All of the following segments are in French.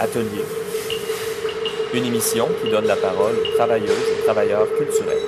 Atelier, une émission qui donne la parole aux travailleuses et travailleurs culturels.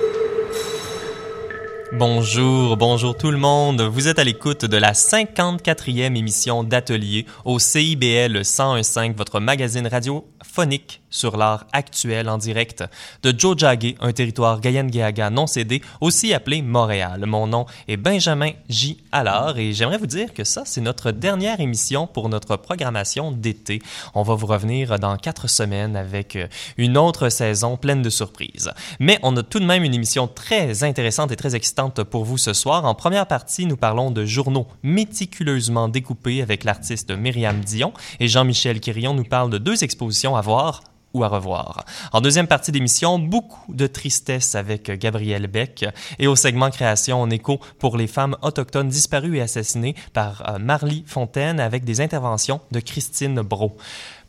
Bonjour, bonjour tout le monde. Vous êtes à l'écoute de la 54e émission d'Atelier au CIBL 1015, votre magazine radiophonique sur l'art actuel en direct de Jojage, un territoire Gayen-Géaga non cédé, aussi appelé Montréal. Mon nom est Benjamin J. Allard et j'aimerais vous dire que ça, c'est notre dernière émission pour notre programmation d'été. On va vous revenir dans quatre semaines avec une autre saison pleine de surprises. Mais on a tout de même une émission très intéressante et très excitante pour vous ce soir. En première partie, nous parlons de journaux méticuleusement découpés avec l'artiste Myriam Dion et Jean-Michel Quirion nous parle de deux expositions à voir à revoir. En deuxième partie d'émission, beaucoup de tristesse avec Gabriel Beck et au segment création en écho pour les femmes autochtones disparues et assassinées par Marly Fontaine avec des interventions de Christine Bro.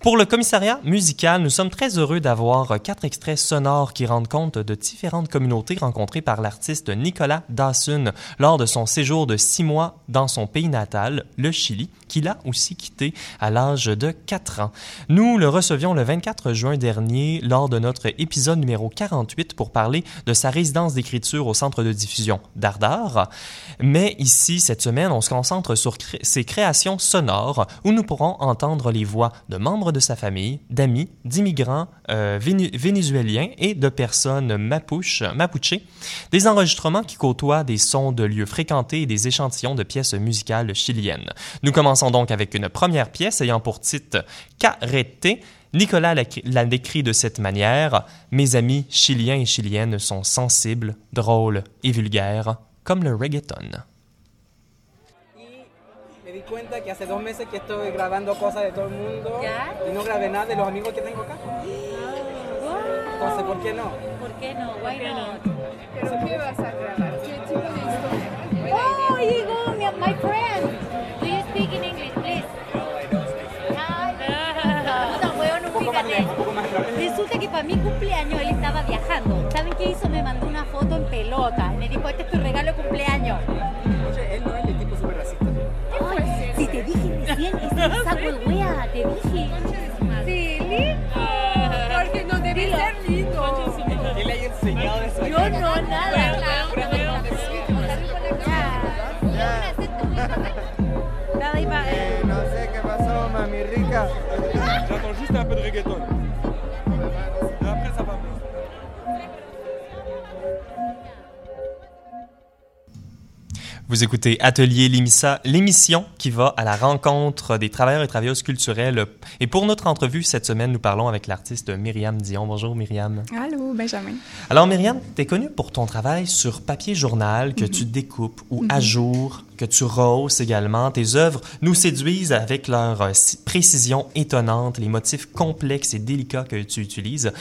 Pour le commissariat musical, nous sommes très heureux d'avoir quatre extraits sonores qui rendent compte de différentes communautés rencontrées par l'artiste Nicolas Dawson lors de son séjour de six mois dans son pays natal, le Chili, qu'il a aussi quitté à l'âge de 4 ans. Nous le recevions le 24 juin dernier lors de notre épisode numéro 48 pour parler de sa résidence d'écriture au centre de diffusion d'Ardar. Mais ici, cette semaine, on se concentre sur ses créations sonores où nous pourrons entendre les voix de membres de sa famille, d'amis, d'immigrants euh, vénézuéliens et de personnes mapuches, mapuche, des enregistrements qui côtoient des sons de lieux fréquentés et des échantillons de pièces musicales chiliennes. Nous commençons donc avec une première pièce ayant pour titre Carrete. Nicolas l'a décrit de cette manière Mes amis chiliens et chiliennes sont sensibles, drôles et vulgaires, comme le reggaeton. Cuenta que hace dos meses que estoy grabando cosas de todo el mundo y no grabé nada de los amigos que tengo acá. Entonces, ¿por qué no? ¿Por qué no? Why not? ¿Pero qué vas a grabar? ¿Qué tipo de historia? Oh, you go, my, my friend. Do you speak in English, please? Resulta que para mi cumpleaños él estaba viajando. ¿Saben qué hizo? Me mandó una foto en pelota. Me dijo, este es tu regalo de cumpleaños. Oye, él no es te dije recién, es el saco de wea, te dije. Sí, lindo. Porque no debe ser lindo. ¿Quién le haya enseñado eso? Yo no, nada. Nada, iba. Eh, no sé qué pasó, mami rica. J'attends juste un peu Vous écoutez Atelier Limissa, l'émission qui va à la rencontre des travailleurs et travailleuses culturelles. Et pour notre entrevue cette semaine, nous parlons avec l'artiste Myriam Dion. Bonjour Myriam. Allô, Benjamin. Alors Myriam, tu es connue pour ton travail sur papier journal que tu découpes ou à jour, que tu roses également. Tes œuvres nous séduisent avec leur euh, si- précision étonnante, les motifs complexes et délicats que tu utilises.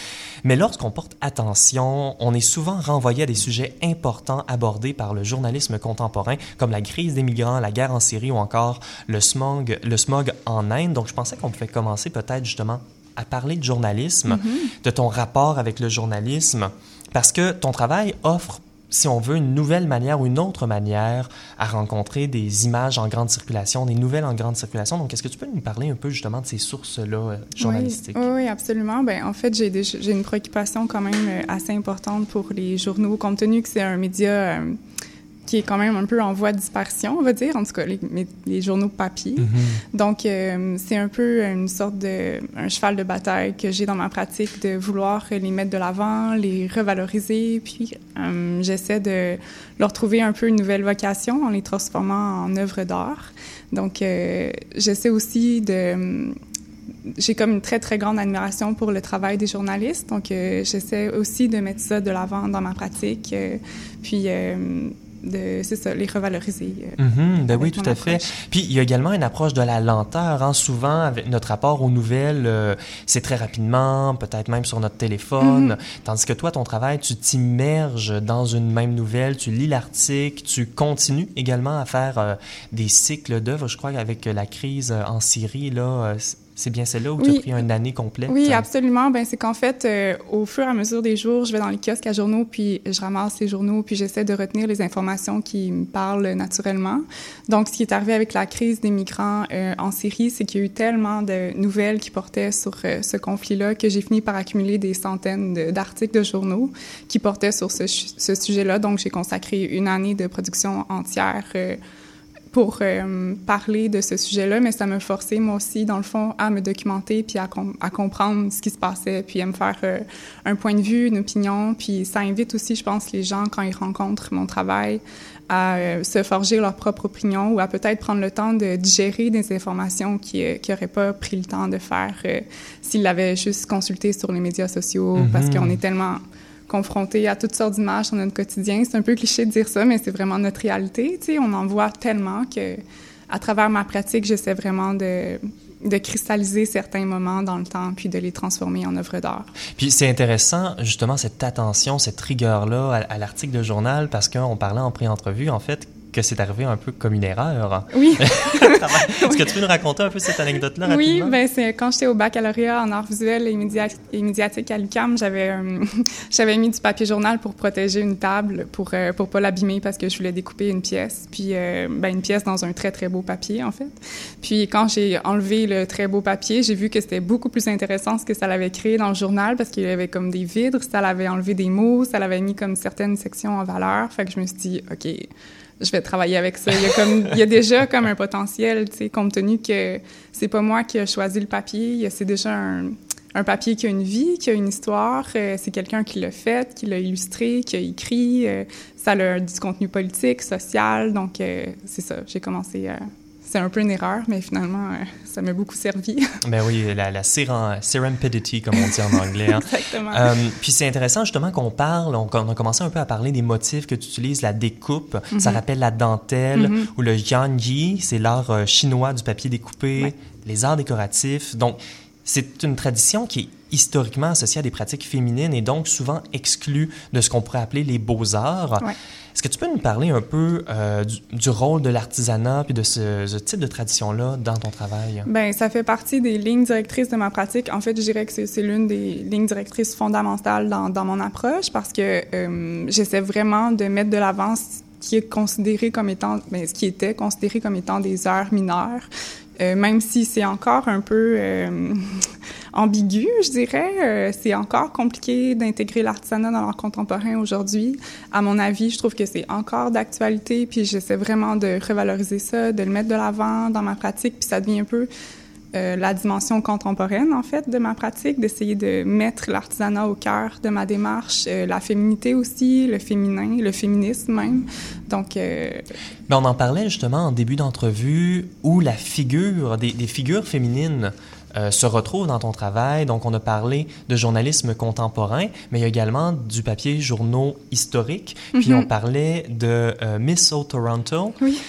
Mais lorsqu'on porte attention, on est souvent renvoyé à des sujets importants abordés par le journalisme contemporain, comme la crise des migrants, la guerre en Syrie ou encore le smog, le smog en Inde. Donc je pensais qu'on pouvait commencer peut-être justement à parler de journalisme, de ton rapport avec le journalisme, parce que ton travail offre si on veut, une nouvelle manière ou une autre manière à rencontrer des images en grande circulation, des nouvelles en grande circulation. Donc, est-ce que tu peux nous parler un peu justement de ces sources-là euh, journalistiques? Oui, oui, absolument. Ben, en fait, j'ai des- j'ai une préoccupation quand même euh, assez importante pour les journaux, compte tenu que c'est un média euh, qui est quand même un peu en voie de dispersion, on va dire, en tout cas les, journaux papier. Donc, euh, c'est un peu une sorte de un cheval de bataille que j'ai dans ma pratique de vouloir les mettre de l'avant, les revaloriser, puis euh, j'essaie de leur trouver un peu une nouvelle vocation en les transformant en œuvres d'art. Donc, euh, j'essaie aussi de j'ai comme une très, très grande admiration pour le travail des journalistes. Donc, euh, j'essaie aussi de mettre ça de l'avant dans ma pratique. euh, puis, euh, de, c'est ça, les revaloriser. euh. Mhm, ben oui, tout à fait. Puis il y a également une approche de la lenteur. Hein. Souvent, avec notre rapport aux nouvelles, euh, c'est très rapidement, peut-être même sur notre téléphone. Mhm. Tandis que toi, ton travail, tu t'immerges dans une même nouvelle, tu lis l'article, tu continues également à faire euh, des cycles d'œuvres. Je crois qu'avec la crise en Syrie, là, C'est bien celle-là où tu as pris une année complète? Oui, absolument. Ben, c'est qu'en fait, euh, au fur et à mesure des jours, je vais dans les kiosques à journaux, puis je ramasse les journaux, puis j'essaie de retenir les informations qui me parlent naturellement. Donc, ce qui est arrivé avec la crise des migrants euh, en Syrie, c'est qu'il y a eu tellement de nouvelles qui portaient sur euh, ce conflit-là que j'ai fini par accumuler des centaines d'articles de, journaux qui portaient sur ce, ce sujet-là. Donc, j'ai consacré une année de production entière pour euh, parler de ce sujet-là, mais ça m'a forcé, moi aussi, dans le fond, à me documenter, puis à, à comprendre ce qui se passait, puis à me faire euh, un point de vue, une opinion. Puis ça invite aussi, je pense, les gens, quand ils rencontrent mon travail, à euh, se forger leur propre opinion ou à peut-être prendre le temps de digérer des informations qu'ils n'auraient pas pris le temps de faire s'ils l'avaient juste consulté sur les médias sociaux, parce mm-hmm. qu'on est tellement confrontés à toutes sortes d'images dans notre quotidien. C'est un peu cliché de dire ça, mais c'est vraiment notre réalité. Tu on en voit tellement que, à travers ma pratique, j'essaie vraiment de de cristalliser certains moments dans le temps puis de les transformer en œuvres d'art. Puis c'est intéressant justement cette attention, cette rigueur-là à, à l'article de journal parce qu'on parlait en pré-entrevue en fait que c'est arrivé un peu comme une erreur. Oui. Est-ce que tu peux nous raconter un peu cette anecdote-là Oui, ben c'est quand j'étais au baccalauréat en arts visuels et, médiatiques à l'UQAM, j'avais euh, j'avais mis du papier journal pour protéger une table pour euh, pour pas l'abîmer parce que je voulais découper une pièce, puis euh, ben, une pièce dans un très très beau papier en fait. Puis quand j'ai enlevé le très beau papier, j'ai vu que c'était beaucoup plus intéressant ce que ça l'avait créé dans le journal parce qu'il y avait comme des vitres, ça l'avait enlevé des mots, ça l'avait mis comme certaines sections en valeur. Fait que je me suis dit ok je vais travailler avec ça. Il y a, comme, il y a déjà comme un potentiel, tu sais, compte tenu que c'est pas moi qui ai choisi le papier, c'est déjà un, un, papier qui a une vie, qui a une histoire, euh, c'est quelqu'un qui l'a fait, qui l'a illustré, qui a écrit, euh, ça a du contenu politique, social, donc euh, c'est ça, j'ai commencé à c'est un peu une erreur, mais finalement, euh, ça m'a beaucoup servi. Ben oui, la, la serendipity, comme on dit en anglais. Hein. Exactement. Euh, puis c'est intéressant justement qu'on parle, on, a commencé un peu à parler des motifs que tu utilises, la découpe, ça mhm. rappelle la dentelle, mhm. ou le yanji, c'est l'art euh, chinois du papier découpé, les arts décoratifs. Donc, c'est une tradition qui est historiquement associée à des pratiques féminines et donc souvent exclue de ce qu'on pourrait appeler les beaux-arts. Est-ce que tu peux nous parler un peu euh, du, rôle de l'artisanat puis de ce, type de tradition-là dans ton travail? Bien, ça fait partie des lignes directrices de ma pratique. En fait, je dirais que c'est l'une des lignes directrices fondamentales dans, dans mon approche parce que euh, j'essaie vraiment de mettre de l'avant ce qui est considéré comme étant, bien, ce qui était considéré comme étant des heures mineures. Euh, même si c'est encore un peu ambigu, je dirais, euh, c'est encore compliqué d'intégrer l'artisanat dans l'art contemporain aujourd'hui. À mon avis, je trouve que c'est encore d'actualité, puis j'essaie vraiment de revaloriser ça, de le mettre de l'avant dans ma pratique, puis ça devient un peu euh, la dimension contemporaine, en fait, de ma pratique, d'essayer de mettre l'artisanat au cœur de ma démarche, euh, la féminité aussi, le féminin, le féminisme même. Donc... On en parlait justement en début d'entrevue où la figure, des figures féminines euh, se retrouve dans ton travail. Donc, on a parlé de journalisme contemporain, mais il y a également du papier journaux historiques. Puis, on mhm. parlait de Miss Toronto, oui.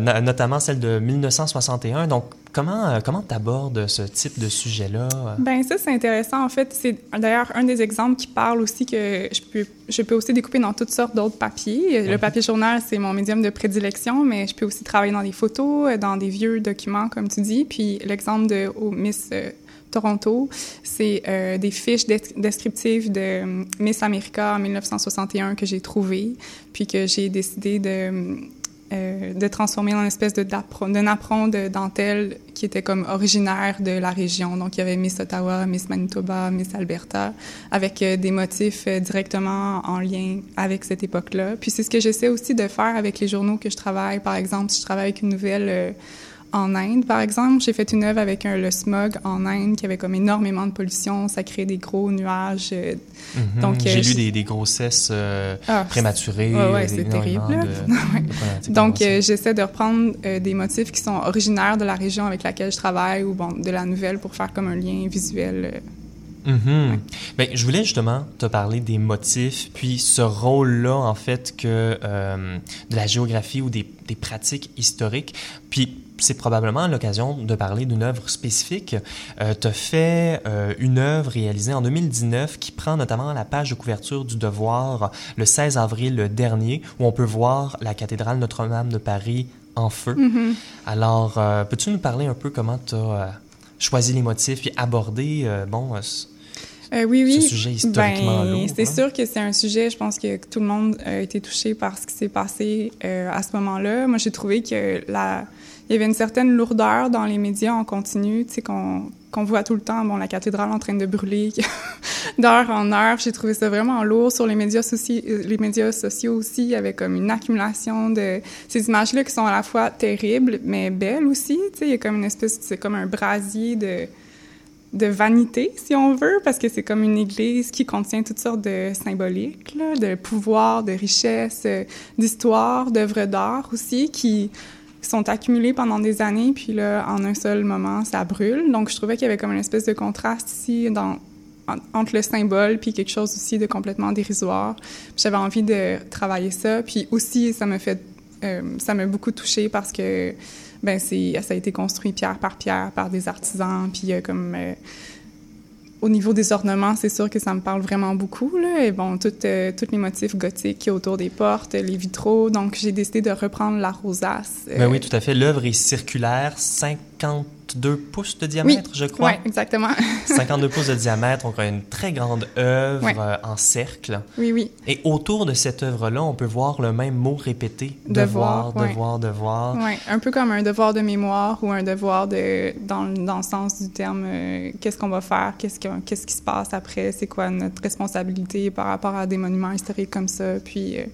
notamment celle de 1961. Donc, Comment euh, comment abordes ce type de sujet-là? Ben ça c'est intéressant en fait. C'est d'ailleurs un des exemples qui parle aussi que je peux je peux aussi découper dans toutes sortes d'autres papiers. Le mhm. papier journal c'est mon médium de prédilection, mais je peux aussi travailler dans des photos, euh, dans des vieux documents comme tu dis. Puis l'exemple de Miss euh, Toronto, c'est des fiches descriptives de Miss America en 1961 que j'ai trouvées, puis que j'ai décidé de euh, de transformer en espèce de napperon de dentelle qui était comme originaire de la région. Donc, il y avait Miss Ottawa, Miss Manitoba, Miss Alberta, avec euh, des motifs euh, directement en lien avec cette époque-là. Puis, c'est ce que j'essaie aussi de faire avec les journaux que je travaille. Par exemple, si je travaille avec une nouvelle en Inde, par exemple. J'ai fait une œuvre avec un, le smog en Inde qui avait comme énormément de pollution. Ça crée des gros nuages. Euh, mhm. Donc J'ai euh, lu des, grossesses euh, ah, prématurées. Ouais, c'est terrible. Donc, j'essaie de reprendre des motifs qui sont originaires de la région avec laquelle je travaille ou bon, de la nouvelle pour faire comme un lien visuel. Mm ben, je voulais justement te parler des motifs, puis ce rôle-là, en fait, que de la géographie ou des, des pratiques historiques. Puis c'est probablement l'occasion de parler d'une œuvre spécifique. Euh, tu as fait euh, une œuvre réalisée en 2019 qui prend notamment la page de couverture du Devoir le 16 avril dernier, où on peut voir la cathédrale Notre-Dame de Paris en feu. Mm-hmm. Alors, euh, peux-tu nous parler un peu comment tu as choisi les motifs puis abordé, euh, bon, euh, oui, oui. ce sujet historiquement ben. C'est hein? sûr que c'est un sujet, je pense que tout le monde a été touché par ce qui s'est passé euh, à ce moment-là. Moi, j'ai trouvé que la... il y avait une certaine lourdeur dans les médias en continu, tu sais, qu'on voit tout le temps, bon, la cathédrale en train de brûler d'heure en heure. J'ai trouvé ça vraiment lourd sur les médias, sociaux, les médias sociaux aussi. Il y avait comme une accumulation de ces images-là qui sont à la fois terribles, mais belles aussi. Tu sais, il y a comme une espèce, c'est comme un brasier de vanité, si on veut, parce que c'est comme une église qui contient toutes sortes de symboliques, de pouvoir, de richesse, euh, d'histoire, d'œuvres d'art aussi, qui sont accumulées pendant des années, puis là, en un seul moment, ça brûle. Donc, je trouvais qu'il y avait comme une espèce de contraste ici dans, en, entre le symbole puis quelque chose aussi de complètement dérisoire. J'avais envie de travailler ça, puis aussi, ça fait, euh, ça m'a beaucoup touchée parce que ben ça a été construit pierre par pierre par des artisans puis euh, comme euh, au niveau des ornements, c'est sûr que ça me parle vraiment beaucoup là et bon tous euh, tous les motifs gothiques qui autour des portes, les vitraux. Donc j'ai décidé de reprendre la rosace. Ben oui, tout à fait. L'œuvre est circulaire, 52 pouces de diamètre, oui, je crois. Oui, exactement. 52 pouces de diamètre, donc une très grande œuvre euh, en cercle. Oui, oui. Et autour de cette œuvre-là, on peut voir le même mot répété. Devoir, devoir, devoir, devoir. Ouais, un peu comme un devoir de mémoire ou un devoir de dans, dans le sens du terme euh, qu'est-ce qu'on va faire, qu'est-ce que- qu'est-ce qui se passe après, c'est quoi notre responsabilité par rapport à des monuments historiques comme ça, puis euh,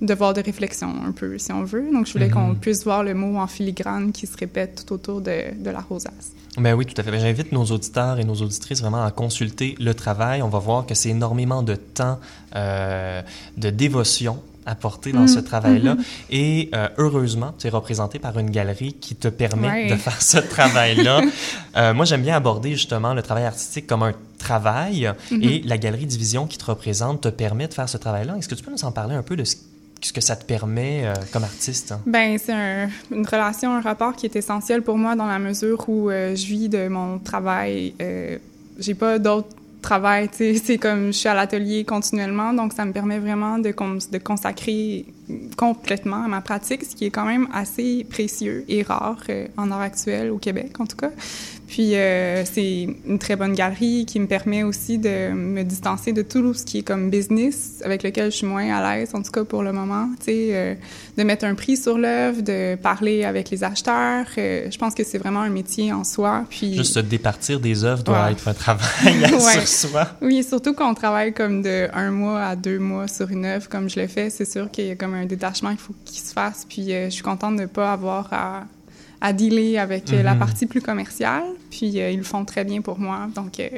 devoir de réflexion un peu si on veut. Donc je voulais qu'on puisse voir le mot en filigrane qui se répète tout autour de, de la rosace. Ben oui, tout à fait. Ben, J'invite nos auditeurs et nos auditrices vraiment à consulter le travail. On va voir que c'est énormément de temps, euh, de dévotion apporté dans ce travail-là. mhm. Et euh, heureusement, tu es représenté par une galerie qui te permet Ouais. de faire ce travail-là. Euh, moi, j'aime bien aborder justement le travail artistique comme un travail Mhm. et la galerie Division qui te représente te permet de faire ce travail-là. Est-ce que tu peux nous en parler un peu de ce, ce que ça te permet euh, comme artiste? Ben c'est un- une relation, un rapport qui est essentiel pour moi dans la mesure où euh, je vis de mon travail. Euh, J'ai pas d'autre travail, tu sais. C'est comme je suis à l'atelier continuellement, donc ça me permet vraiment de, de consacrer complètement à ma pratique, ce qui est quand même assez précieux et rare en art actuel au Québec, en tout cas. Puis euh, c'est une très bonne galerie qui me permet aussi de me distancer de tout ce qui est comme business avec lequel je suis moins à l'aise, en tout cas pour le moment. Tu sais, euh, de mettre un prix sur l'œuvre, de parler avec les acheteurs. euh, je pense que c'est vraiment un métier en soi. Puis Juste se départir des œuvres doit Ouais. être un travail Ouais. sur soi. oui, surtout quand on travaille comme de un mois à deux mois sur une œuvre, comme je le fais, c'est sûr qu'il y a comme un détachement qu'il faut qu'il se fasse. Puis euh, je suis contente de ne pas avoir à, à dealer avec euh, la Mhm. partie plus commerciale. Puis euh, ils le font très bien pour moi. Donc euh,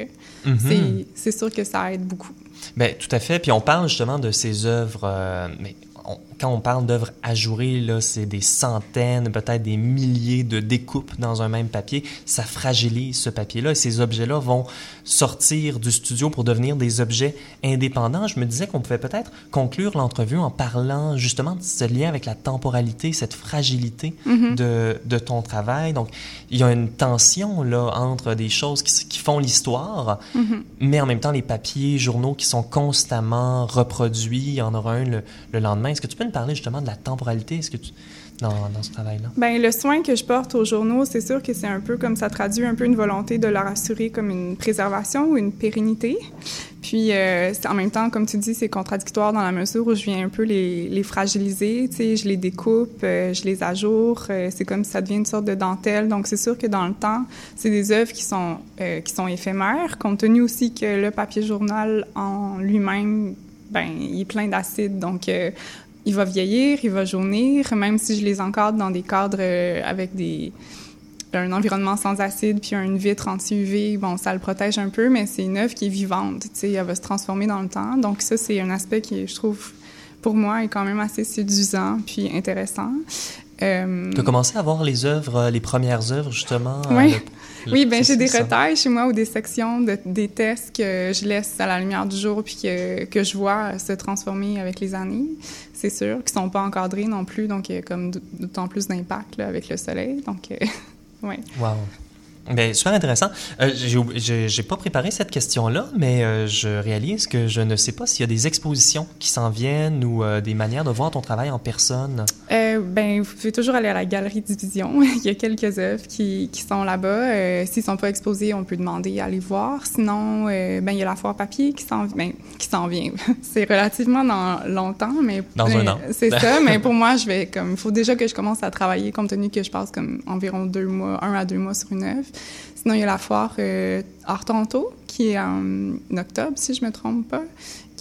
Mhm. c'est- c'est sûr que ça aide beaucoup. Ben, tout à fait. Puis on parle justement de ces œuvres, euh, mais on- quand on parle d'œuvres ajourées, là, c'est des centaines, peut-être des milliers de découpes dans un même papier. Ça fragilise ce papier-là et ces objets-là vont sortir du studio pour devenir des objets indépendants. Je me disais qu'on pouvait peut-être conclure l'entrevue en parlant justement de ce lien avec la temporalité, cette fragilité Mhm. de, de ton travail. Donc, il y a une tension là entre des choses qui, font l'histoire, Mhm. mais en même temps les papiers, journaux qui sont constamment reproduits. Il y en aura un le, le lendemain. Est-ce que tu peux parler justement de la temporalité Est-ce que tu dans, dans ce travail-là? Ben le soin que je porte aux journaux, c'est sûr que c'est un peu comme ça traduit un peu une volonté de leur assurer comme une préservation ou une pérennité. Puis euh, en même temps, comme tu dis, c'est contradictoire dans la mesure où je viens un peu les, les fragiliser. Tu sais, je les découpe, euh, je les ajoure. euh, c'est comme si ça devient une sorte de dentelle. Donc c'est sûr que dans le temps, c'est des œuvres qui sont euh, qui sont éphémères, compte tenu aussi que le papier journal en lui-même, ben il est plein d'acide. Donc il va vieillir, il va jaunir, même si je les encadre dans des cadres euh, avec des un environnement sans acide puis une vitre anti-UV, bon, ça le protège un peu, mais c'est une œuvre qui est vivante, tu sais, elle va se transformer dans le temps. Donc ça, c'est un aspect qui, je trouve, pour moi, est quand même assez séduisant puis intéressant. Euh, Tu as commencé à voir les œuvres, euh, les premières œuvres justement Oui. Oui, ben j'ai des retails chez moi ou des sections de, des tests que je laisse à la lumière du jour puis que, que je vois se transformer avec les années, c'est sûr, qui sont pas encadrés non plus, donc comme d'autant plus d'impact avec le soleil. Donc, euh, ouais. Wow. Bien, super intéressant. Euh, j'ai, pas préparé cette question-là, mais euh, je réalise que je ne sais pas s'il y a des expositions qui s'en viennent ou euh, des manières de voir ton travail en personne. Euh, ben, vous pouvez toujours aller à la galerie Division. Il y a quelques œuvres qui, qui sont là-bas. S'ils sont pas exposés, on peut demander à les voir. Sinon, ben, il y a la foire papier qui s'en, ben, qui s'en vient. c'est relativement dans longtemps, mais dans un an. C'est ça. mais pour moi, je vais comme, il faut déjà que je commence à travailler, compte tenu que je passe comme environ deux mois, un à deux mois sur une œuvre. Sinon, il y a la foire euh, Art Toronto, qui est en octobre, si je me trompe pas.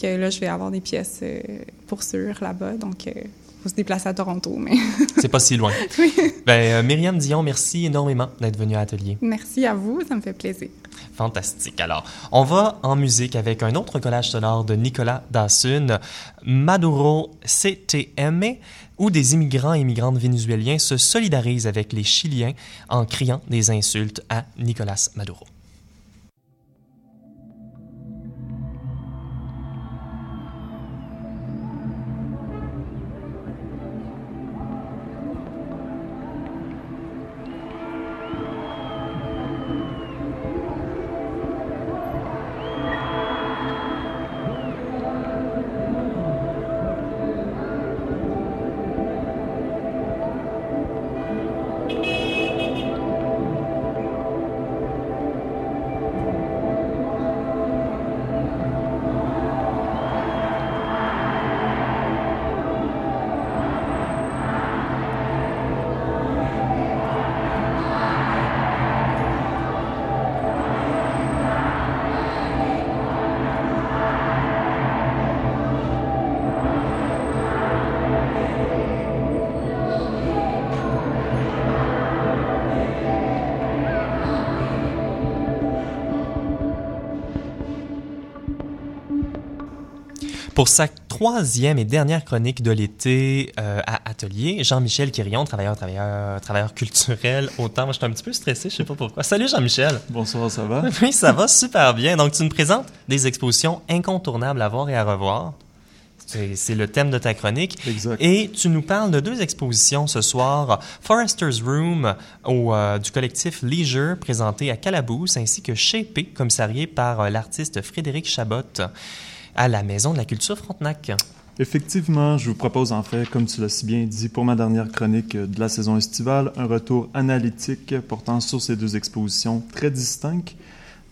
Que là, je vais avoir des pièces euh, pour sûr là-bas. Donc, il faut se déplacer à Toronto, mais... C'est pas si loin. oui. Ben, Myriam Dion, merci énormément d'être venue à l'atelier. Merci à vous, ça me fait plaisir. Fantastique. Alors, on va en musique avec un autre collage sonore de Nicolas Dassun, Maduro CTM, où des immigrants et immigrantes vénézuéliens se solidarisent avec les Chiliens en criant des insultes à Nicolas Maduro. Pour sa troisième et dernière chronique de l'été euh, à Atelier, Jean-Michel Quirion, travailleur, travailleur, travailleur culturel, autant. Moi, je suis un petit peu stressé, je sais pas pourquoi. Salut Jean-Michel. Bonsoir, ça va? Oui, ça va super bien. Donc, tu nous présentes des expositions incontournables à voir et à revoir. C'est le thème de ta chronique. Exact. Et tu nous parles de deux expositions ce soir. Forester's Room au, euh, du collectif Leisure, présenté à Calabouce, ainsi que Shapé, commissarié par euh, l'artiste Frédéric Chabot à la Maison de la Culture Frontenac. Effectivement, je vous propose en fait, comme tu l'as si bien dit, pour ma dernière chronique de la saison estivale, un retour analytique portant sur ces deux expositions très distinctes.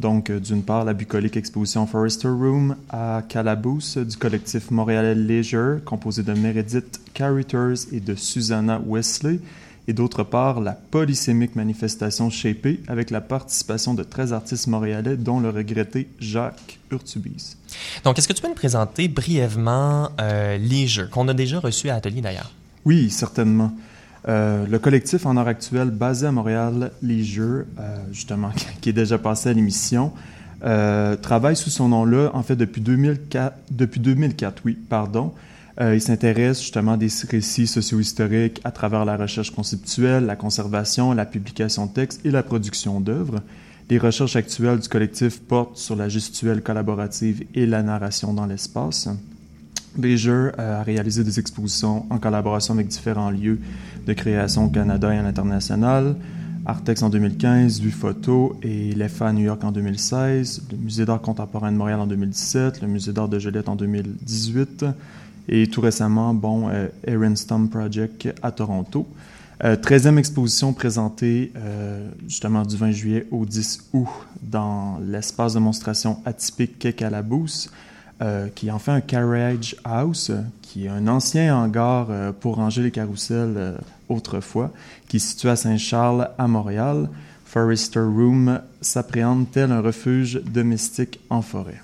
Donc, d'une part, la bucolique exposition Forester Room à Calabouce du collectif Montréalais Leisure, composé de Meredith Carruthers et de Susanna Wesley, et d'autre part, la polysémique manifestation Shapé avec la participation de 13 artistes montréalais, dont le regretté Jacques Urtubis. Donc, est-ce que tu peux nous présenter brièvement euh, Leisure, qu'on a déjà reçu à Atelier d'ailleurs? Oui, certainement. Euh, le collectif en heure actuelle basé à Montréal, Leisure, euh, justement, qui est déjà passé à l'émission, euh, travaille sous son nom-là, en fait, depuis 2004, depuis 2004 oui, pardon. Euh, il s'intéresse justement à des récits socio-historiques à travers la recherche conceptuelle, la conservation, la publication de textes et la production d'œuvres. Les recherches actuelles du collectif portent sur la gestuelle collaborative et la narration dans l'espace. Leisure a réalisé des expositions en collaboration avec différents lieux de création au Canada et à l'international. Artex en 2015, Vue Photo et l'EFA à New York en 2016, le Musée d'art contemporain de Montréal en 2017, le Musée d'art de Joliette en 2018 et tout récemment, bon, euh, Aaron Stump Project à Toronto. Euh, 13e exposition présentée euh, justement du 20 juillet au 10 août dans l'espace de monstration atypique Calabouce, euh, qui en fait un carriage house, qui est un ancien hangar euh, pour ranger les carousels euh, autrefois, qui est situé à Saint-Charles à Montréal. Forester Room s'appréhende tel un refuge domestique en forêt.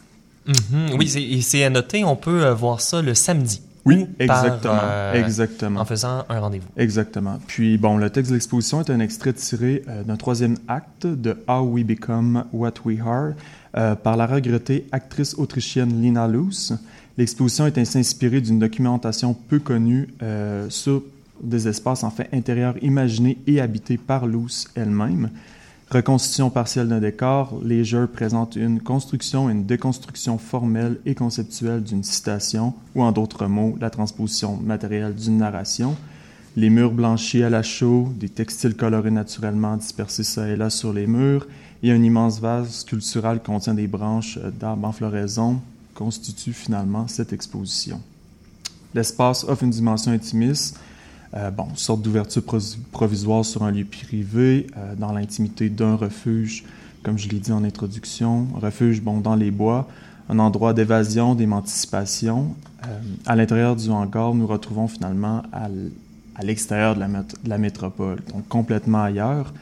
Mm -hmm. Oui, c'est à noter, on peut voir ça le samedi. Oui, exactement. Par, euh, exactement. En faisant un rendez-vous. Exactement. Puis, bon, le texte de l'exposition est un extrait tiré euh, d'un troisième acte de How We Become What We Are euh, par la regrettée actrice autrichienne Lina Luce. L'exposition est ainsi inspirée d'une documentation peu connue euh, sur des espaces en fait intérieurs imaginés et habités par Luce elle-même. Reconstitution partielle d'un décor, les jeux présentent une construction et une déconstruction formelle et conceptuelle d'une citation, ou en d'autres mots, la transposition matérielle d'une narration. les murs blanchis à la chaux, des textiles colorés naturellement dispersés ça et là sur les murs, et un immense vase sculptural contient des branches d'arbres en floraison constitue finalement cette exposition. L'espace offre une dimension intimiste, euh, bon, sorte d'ouverture provisoire sur un lieu privé, euh, dans l'intimité d'un refuge, comme je l'ai dit en introduction, refuge bon, dans les bois, un endroit d'évasion, d'émancipation. à l'intérieur du hangar, nous retrouvons finalement à à l'extérieur de la, métropole, donc complètement ailleurs.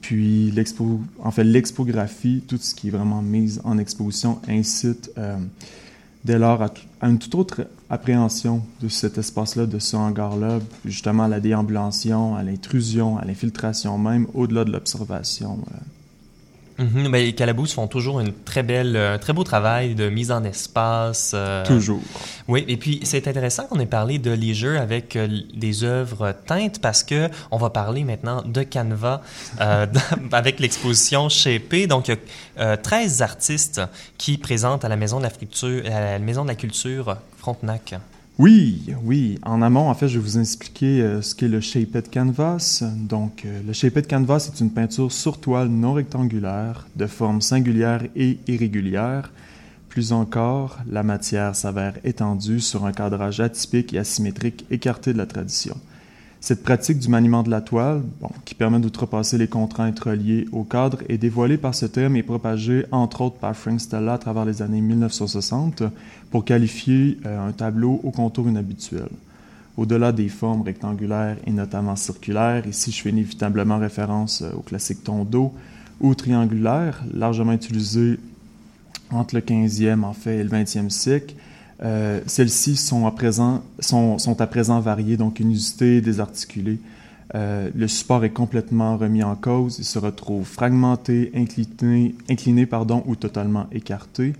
Puis l'expo, en fait, l'expographie, tout ce qui est vraiment mis en exposition incite euh, dès lors à, une toute autre appréhension de cet espace-là, de ce hangar-là, justement à la déambulation, à l'intrusion, à l'infiltration même, au-delà de l'observation. Euh. Mm les Calabous font toujours une très belle, un euh, très beau travail de mise en espace. Euh, toujours. Oui, et puis c'est intéressant qu'on ait parlé de leisure avec euh, des œuvres teintes parce que on va parler maintenant de Canva avec l'exposition chez P. Donc, il y a 13 artistes qui présentent à la Maison de la, Culture, à la Maison de la Culture Frontenac. Oui, oui. En amont, en fait, je vais vous expliquer euh, ce qu'est le Shaped Canvas. Donc, euh, le Shaped Canvas est une peinture sur toile non rectangulaire, de forme singulière et irrégulière. Plus encore, la matière s'avère étendue sur un cadrage atypique et asymétrique écarté de la tradition. Cette pratique du maniement de la toile, qui permet d'outrepasser les contraintes reliées au cadre, est dévoilée par ce terme et propagée entre autres par Frank Stella à travers les années 1960 pour qualifier euh, un tableau au contour inhabituel. Au-delà des formes rectangulaires et notamment circulaires, ici je fais inévitablement référence euh, au classique tondo, ou triangulaire, largement utilisé entre le 15e en fait et le 20e siècle, euh, celles-ci sont à présent, sont, sont à présent variées, donc inusitées, désarticulées. Euh, le support est complètement remis en cause. Il se retrouve fragmenté, incliné, incliné pardon, ou totalement écarté.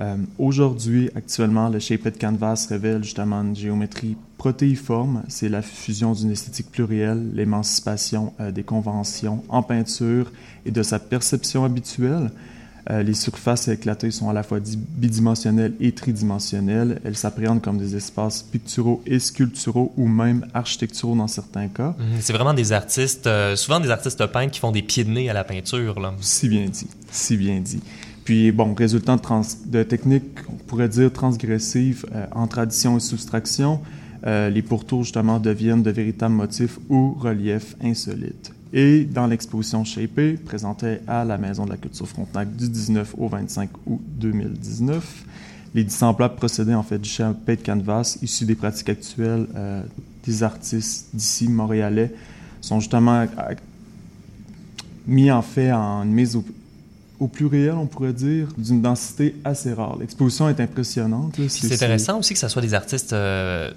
Euh, Aujourd'hui, actuellement, le Shaped Canvas révèle justement une géométrie protéiforme. C'est la fusion d'une esthétique plurielle, l'émancipation des conventions en peinture et de sa perception habituelle. Euh, les surfaces éclatées sont à la fois bidimensionnelles et tridimensionnelles. Elles s'appréhendent comme des espaces picturaux et sculpturaux ou même architecturaux dans certains cas. Mhm, c'est vraiment des artistes, euh, souvent des artistes peintres qui font des pieds de nez à la peinture. Là. Si bien dit, si bien dit. Puis, bon, résultant de, de techniques, on pourrait dire transgressives euh, en tradition et soustraction, les pourtours, justement, deviennent de véritables motifs ou reliefs insolites et dans l'exposition Shapé, présentée à la Maison de la Culture Frontenac du 19 au 25 août 2019. Les dissemblables procédaient en fait du Shapé de canvas issus des pratiques actuelles euh, des artistes d'ici montréalais sont justement euh, mis en fait en mise au, réel, on pourrait dire, d'une densité assez rare. L'exposition est impressionnante. C'est intéressant aussi que ce soit des artistes euh,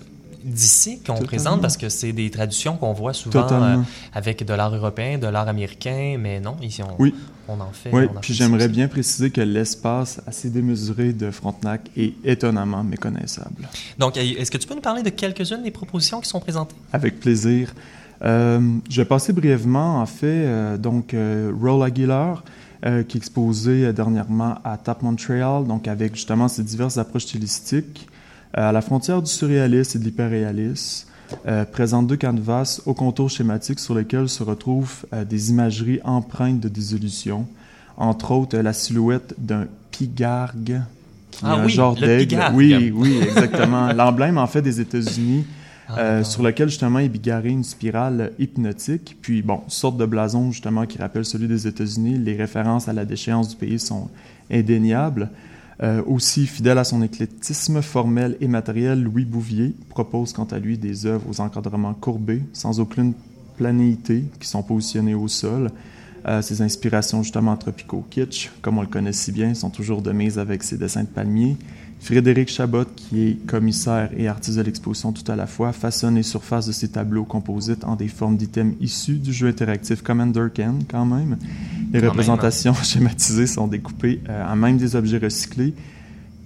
d'ici qu'on présente parce que c'est des traductions qu'on voit souvent euh, avec de l'art européen, de l'art américain, mais non, ici on, oui. on en fait. Oui, puis j'aimerais bien préciser que l'espace assez démesuré de Frontenac est étonnamment méconnaissable. Donc, est-ce que tu peux nous parler de quelques-unes des propositions qui sont présentées? Avec plaisir. Euh, je vais passer brièvement, en fait, euh, donc Roll Aguilar, qui exposait dernièrement à Tap Montreal, donc avec justement ces diverses approches stylistiques. Euh, à la frontière du surréalisme et de l'hyperréalisme, euh, présente deux canvas au contour schématique sur lesquels se retrouvent euh, des imageries empreintes de désolution, entre autres la silhouette d'un pigargue, qui ah est un genre d'aigle. Oui, oui, exactement. L'emblème, en fait, des États-Unis, ah, sur lequel, justement, est bigarré une spirale hypnotique. Puis, bon, sorte de blason, justement, qui rappelle celui des États-Unis. Les références à la déchéance du pays sont indéniables. Euh, aussi fidèle à son éclectisme formel et matériel, Louis Bouvier propose quant à lui des œuvres aux encadrements courbés, sans aucune planéité, qui sont positionnées au sol. Euh, ses inspirations justement tropico-kitsch, comme on le connaît si bien, sont toujours de mise avec ses dessins de palmiers. Frédéric Chabot, qui est commissaire et artiste de l'exposition tout à la fois, façonne les surfaces de ses tableaux composites en des formes d'items issus du jeu interactif Commander Ken, quand même. Les représentations schématisées sont découpées euh, en même des objets recyclés.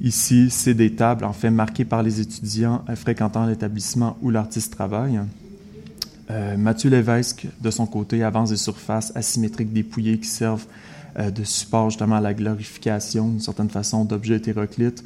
Ici, c'est des tables, en fait, marquées par les étudiants euh, fréquentant l'établissement où l'artiste travaille. Euh, Mathieu Lévesque, de son côté, avance des surfaces asymétriques dépouillées qui servent de support justement à la glorification, d'une certaine façon, d'objets hétéroclites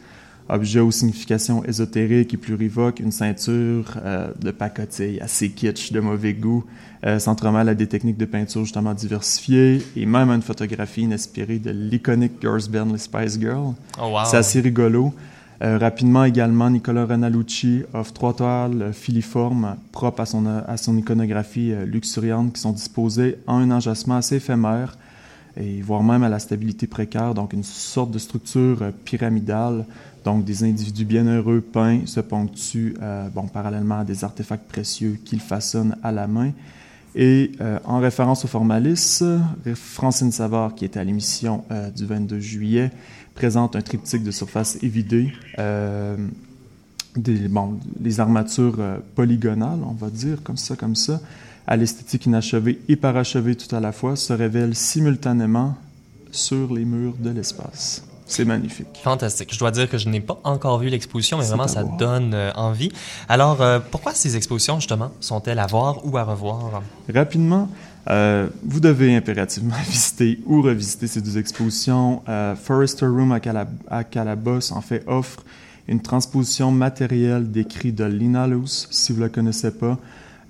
Objet aux significations ésotériques et plurivoques, une ceinture euh, de pacotille assez kitsch, de mauvais goût, euh, s'entremêle à des techniques de peinture justement diversifiées et même à une photographie inspirée de l'iconique girls band les Spice Girls. Oh, wow. C'est assez rigolo. Euh, rapidement également, Nicolas Renalucci offre trois toiles filiformes propres à son, à son iconographie euh, luxuriante qui sont disposées en un enjacement assez éphémère et voire même à la stabilité précaire, donc une sorte de structure pyramidale. Donc des individus bienheureux peints se ponctuent euh, bon, parallèlement à des artefacts précieux qu'ils façonnent à la main. Et euh, en référence au formalis, Francine Savard, qui était à l'émission euh, du 22 juillet, présente un triptyque de surface évidée, euh, des, les armatures euh, polygonales, on va dire, comme ça, comme ça, à l'esthétique inachevée et parachevée tout à la fois, se révèlent simultanément sur les murs de l'espace. C'est magnifique. Fantastique. Je dois dire que je n'ai pas encore vu l'exposition, mais vraiment, ça voir. donne euh, envie. Alors, euh, pourquoi ces expositions, justement, sont-elles à voir ou à revoir? Rapidement, euh, vous devez impérativement visiter ou revisiter ces deux expositions. Forester Room à, Cala- à Calabos, en fait, offre une transposition matérielle d'écrits de Lina Luce, si vous ne la connaissez pas,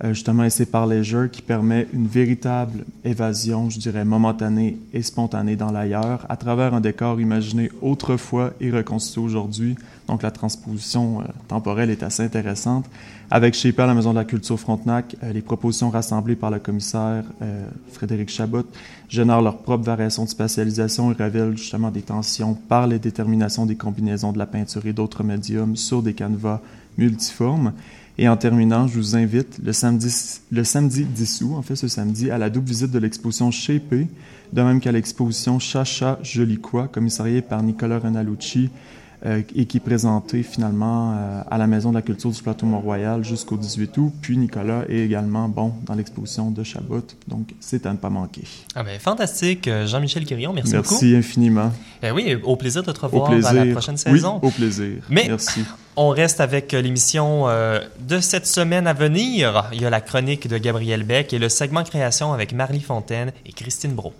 justement essai par Leisure, qui permet une véritable évasion, je dirais, momentanée et spontanée dans l'ailleurs, à travers un décor imaginé autrefois et reconstitué aujourd'hui. Donc la transposition euh, temporelle est assez intéressante. Avec chez à la Maison de la Culture Frontenac, euh, les propositions rassemblées par le commissaire euh, Frédéric Chabot génèrent leur propre variation de spatialisation et révèlent justement des tensions par les déterminations des combinaisons de la peinture et d'autres médiums sur des canevas multiformes. Et en terminant, je vous invite le samedi, le samedi 10 août, en fait ce samedi, à la double visite de l'exposition Shapé, de même qu'à l'exposition Chacha Joli Quoi, commissariée par Nicolas Renalucci, euh, et qui est présentée finalement euh, à la Maison de la Culture du Plateau Mont-Royal jusqu'au 18 août. Puis Nicolas est également bon dans l'exposition de Chabot, donc c'est à ne pas manquer. Ah ben, fantastique. Euh, Jean-Michel Quirion, merci, Merci, beaucoup. infiniment. Ben oui, au plaisir de te Au revoir plaisir. à la prochaine Oui, saison. au plaisir. Mais- Merci. On reste avec euh, l'émission euh, de cette semaine à venir. Il y a la chronique de Gabriel Beck et le segment création avec Marly Fontaine et Christine Bro.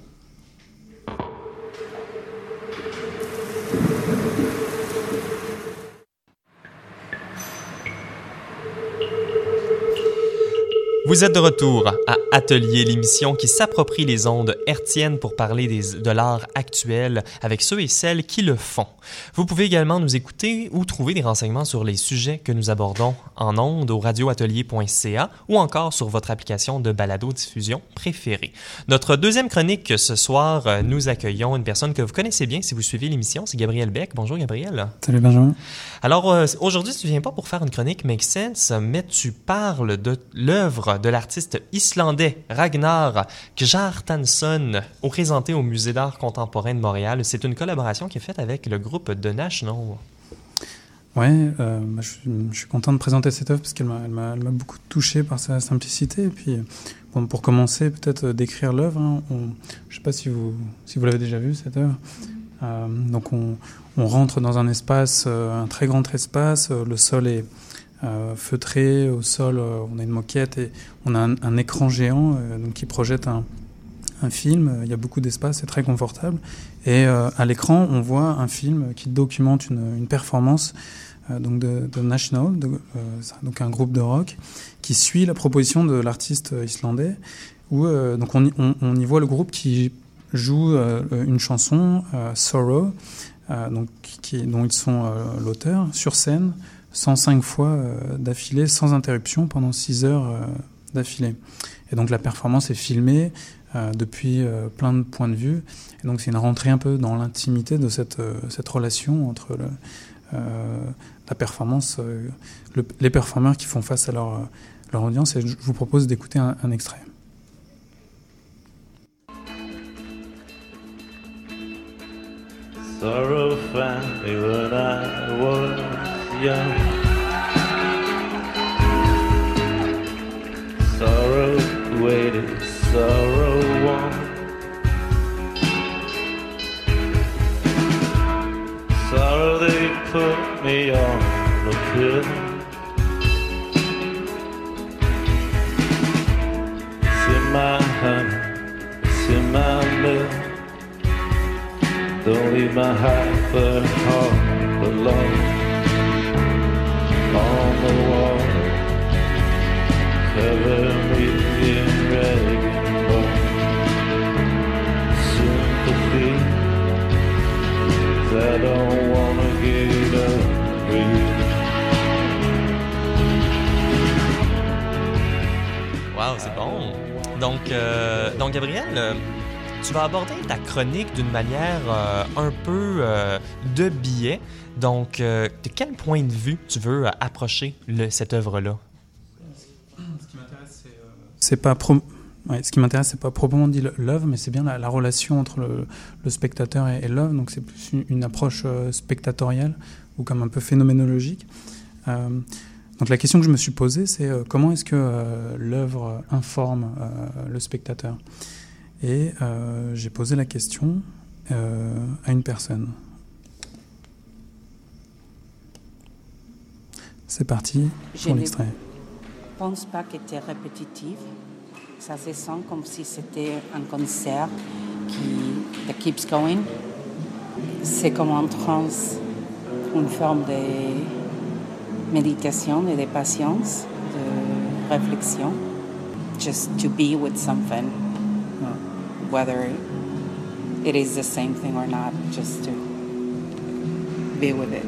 Vous êtes de retour à Atelier, l'émission qui s'approprie les ondes hertziennes pour parler des- de l'art actuel avec ceux et celles qui le font. Vous pouvez également nous écouter ou trouver des renseignements sur les sujets que nous abordons en ondes au radioatelier.ca ou encore sur votre application de balado-diffusion préférée. Notre deuxième chronique ce soir, euh, nous accueillons une personne que vous connaissez bien si vous suivez l'émission, c'est Gabriel Beck. Bonjour Gabriel. Salut Benjamin. Alors euh, aujourd'hui, tu viens pas pour faire une chronique Make Sense, mais tu parles de l'œuvre de l'artiste islandais Ragnar Kjartansson, présenté au Musée d'art contemporain de Montréal. C'est une collaboration qui est faite avec le groupe The National. Ouais, euh, je, suis- content de présenter cette œuvre parce qu'elle m'a, beaucoup touché par sa simplicité. Et puis, bon, pour commencer, peut-être euh, décrire l'œuvre. hein, je ne sais pas si vous, si vous l'avez déjà vue, cette œuvre. Euh, donc, on, on rentre dans un espace, euh, un très grand espace. euh, le sol est euh, feutré. Au sol, on a une moquette et on a un, écran géant donc, qui projette un, film. Il y a beaucoup d'espace, c'est très confortable. Et à l'écran, on voit un film qui documente une, performance donc de, National, donc un groupe de rock, qui suit la proposition de l'artiste islandais. Donc on, y- voit le groupe qui joue une chanson, Sorrow, donc, qui, dont ils sont euh, l'auteur, sur scène, 105 fois euh, d'affilée, sans interruption, pendant 6 heures euh, d'affilée. Et donc la performance est filmée euh, depuis euh, plein de points de vue. Et donc c'est une rentrée un peu dans l'intimité de cette, euh, cette relation entre euh, la performance, euh, le- les performeurs qui font face à leur, euh, leur audience. Et je vous propose d'écouter un extrait. Sorrow found me when I was young. Sorrow waited, sorrow won. Sorrow they put me on the pill. See my honey, see my milk. Don't my on the cover me in. Wow, c'est bon. Donc, euh, donc Gabriel, euh, tu vas aborder ta chronique d'une manière euh, un peu euh, de biais. Donc, euh, de quel point de vue tu veux approcher cette œuvre-là? C'est pas pro- ouais, ce qui m'intéresse, c'est pas proprement dit l'œuvre, mais c'est bien la, la relation entre le, spectateur et, l'œuvre. Donc c'est plus une, approche spectatorielle ou comme un peu phénoménologique. Donc la question que je me suis posée, c'est comment est-ce que l'œuvre informe le spectateur? Et euh, j'ai posé la question euh, à une personne. C'est parti Je pour ne l'extrait. pense pas que c'était répétitif. Ça se sent comme si c'était un concert qui that keeps going. C'est comme en transe, une forme de méditation et de patience, de réflexion. Just to be with something, whether it is the same thing or not, just to be with it.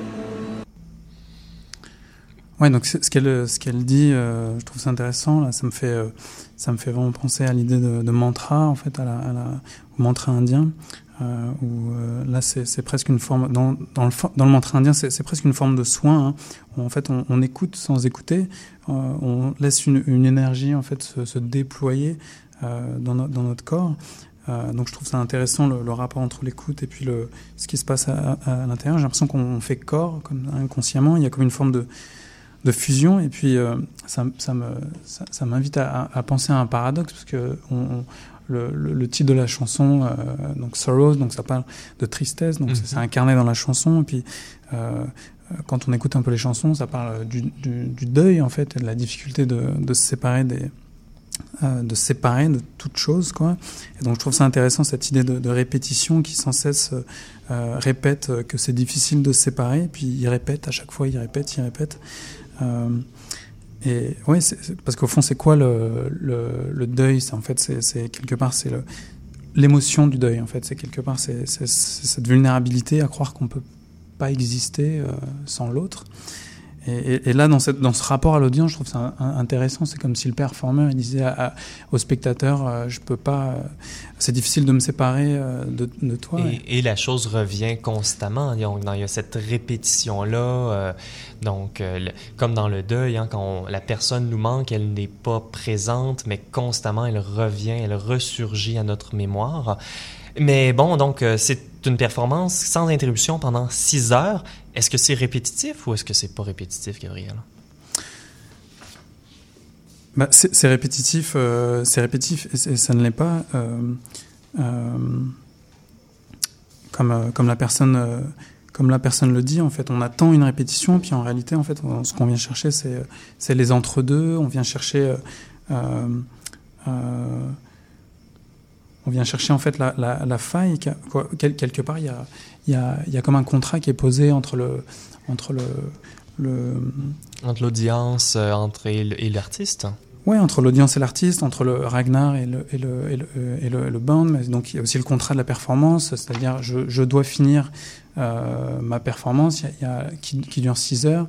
Ouais, donc ce qu'elle ce qu'elle dit, euh, je trouve ça intéressant. Là, ça me fait euh, ça me fait vraiment penser à l'idée de, de mantra en fait, à la, à la- au mantra indien. Euh, où euh, là, c'est presque une forme dans, dans, le, dans le mantra indien, c'est presque une forme de soin. hein, où, en fait, on, on écoute sans écouter, euh, on laisse une, une énergie en fait se, se déployer euh, dans, no- dans notre corps. Euh, donc je trouve ça intéressant le, le rapport entre l'écoute et puis le, ce qui se passe à, à- à l'intérieur. J'ai l'impression qu'on fait corps comme inconsciemment. Il y a comme une forme de de fusion et puis euh, ça, ça me ça, ça m'invite à, à penser à un paradoxe parce que on, on- le, le, le titre de la chanson euh, donc Sorrows donc ça parle de tristesse donc c'est- Mhm. c'est incarné dans la chanson et puis quand on écoute un peu les chansons ça parle du, du, du deuil en fait et de la difficulté de, de se séparer des euh, de séparer de toute chose quoi et donc je trouve ça intéressant cette idée de, répétition qui sans cesse euh, euh, répète que c'est difficile de se séparer puis il répète à chaque fois il répète il répète et oui, parce qu'au fond, c'est quoi le, le, deuil en fait, c'est quelque part, c'est l'émotion du deuil. En fait, c'est quelque part, c'est cette vulnérabilité à croire qu'on peut pas exister sans l'autre. Et, là, dans, ce rapport à l'audience, je trouve ça intéressant. C'est comme si le performeur il disait à- à- au spectateur euh, Je peux pas, euh, c'est difficile de me séparer euh, de, toi. Et, la chose revient constamment. Il y a cette répétition-là. donc, comme dans le deuil, hein, quand la personne nous manque, elle n'est pas présente, mais constamment, elle revient, elle ressurgit à notre mémoire. Mais bon, donc, euh, c'est une performance sans interruption pendant six heures. Est-ce que c'est répétitif ou est-ce que c'est pas répétitif, Gabriel? Bah, c'est répétitif, euh, c'est répétitif et, c'est- ça ne l'est pas. euh, euh, comme, euh, comme, la personne, euh, comme la personne le dit, en fait, on attend une répétition, puis en réalité, en fait, ce qu'on vient chercher, c'est les entre-deux. On vient chercher. euh, euh, euh, on vient chercher en fait la, la, la faille. quoi. Quelque part, il y a, y, a, y a comme un contrat qui est posé entre le, entre le, le, Entre l'audience euh, entre et l'artiste? Ouais, entre l'audience et l'artiste, entre le Ragnar et le, et le, et le, et le, le band, mais donc il y a aussi le contrat de la performance, c'est-à-dire je, je dois finir euh, ma performance il y a, il y a- qui, qui dure 6 heures.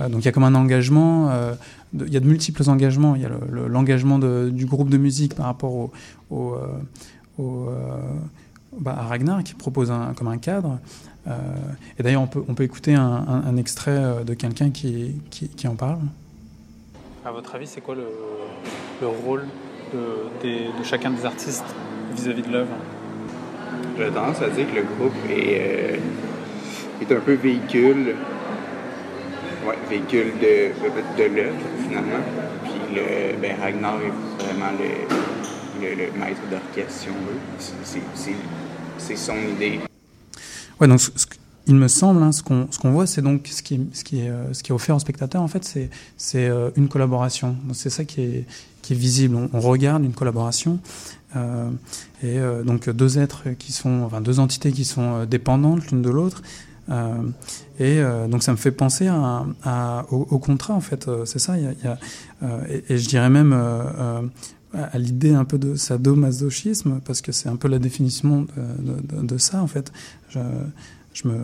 Euh, donc il y a comme un engagement, euh, de- il y a de multiples engagements. Il y a le- le- l'engagement du groupe de musique par rapport au, au, au, euh, bah, à Ragnar qui propose un, comme un cadre. Euh, et d'ailleurs on peut, on peut écouter un, un- un extrait euh, de quelqu'un qui, qui, qui en parle. À votre avis, c'est quoi le, le rôle de, chacun des artistes vis-à-vis de l'œuvre? J'ai tendance à dire que le groupe est, euh, est un peu véhicule, ouais, véhicule de, de l'œuvre, finalement. Puis le, ben, Ragnar est vraiment le, le, le maître d'orchestre, si on veut. C'est- son idée. Ouais, donc il me semble, hein, ce qu'on ce qu'on voit, c'est donc ce qui, ce, qui est, euh, ce qui est offert au spectateur, en fait, c'est c'est euh, une collaboration. C'est ça qui est, qui est visible. On, on regarde une collaboration. euh, et euh, donc deux êtres qui sont, enfin deux entités qui sont euh, dépendantes l'une de l'autre, et donc ça me fait penser à, au, contrat en fait, c'est ça. Il y a, et, je dirais même à l'idée un peu de sadomasochisme, parce que c'est un peu la définition de, de, ça en fait. Je, me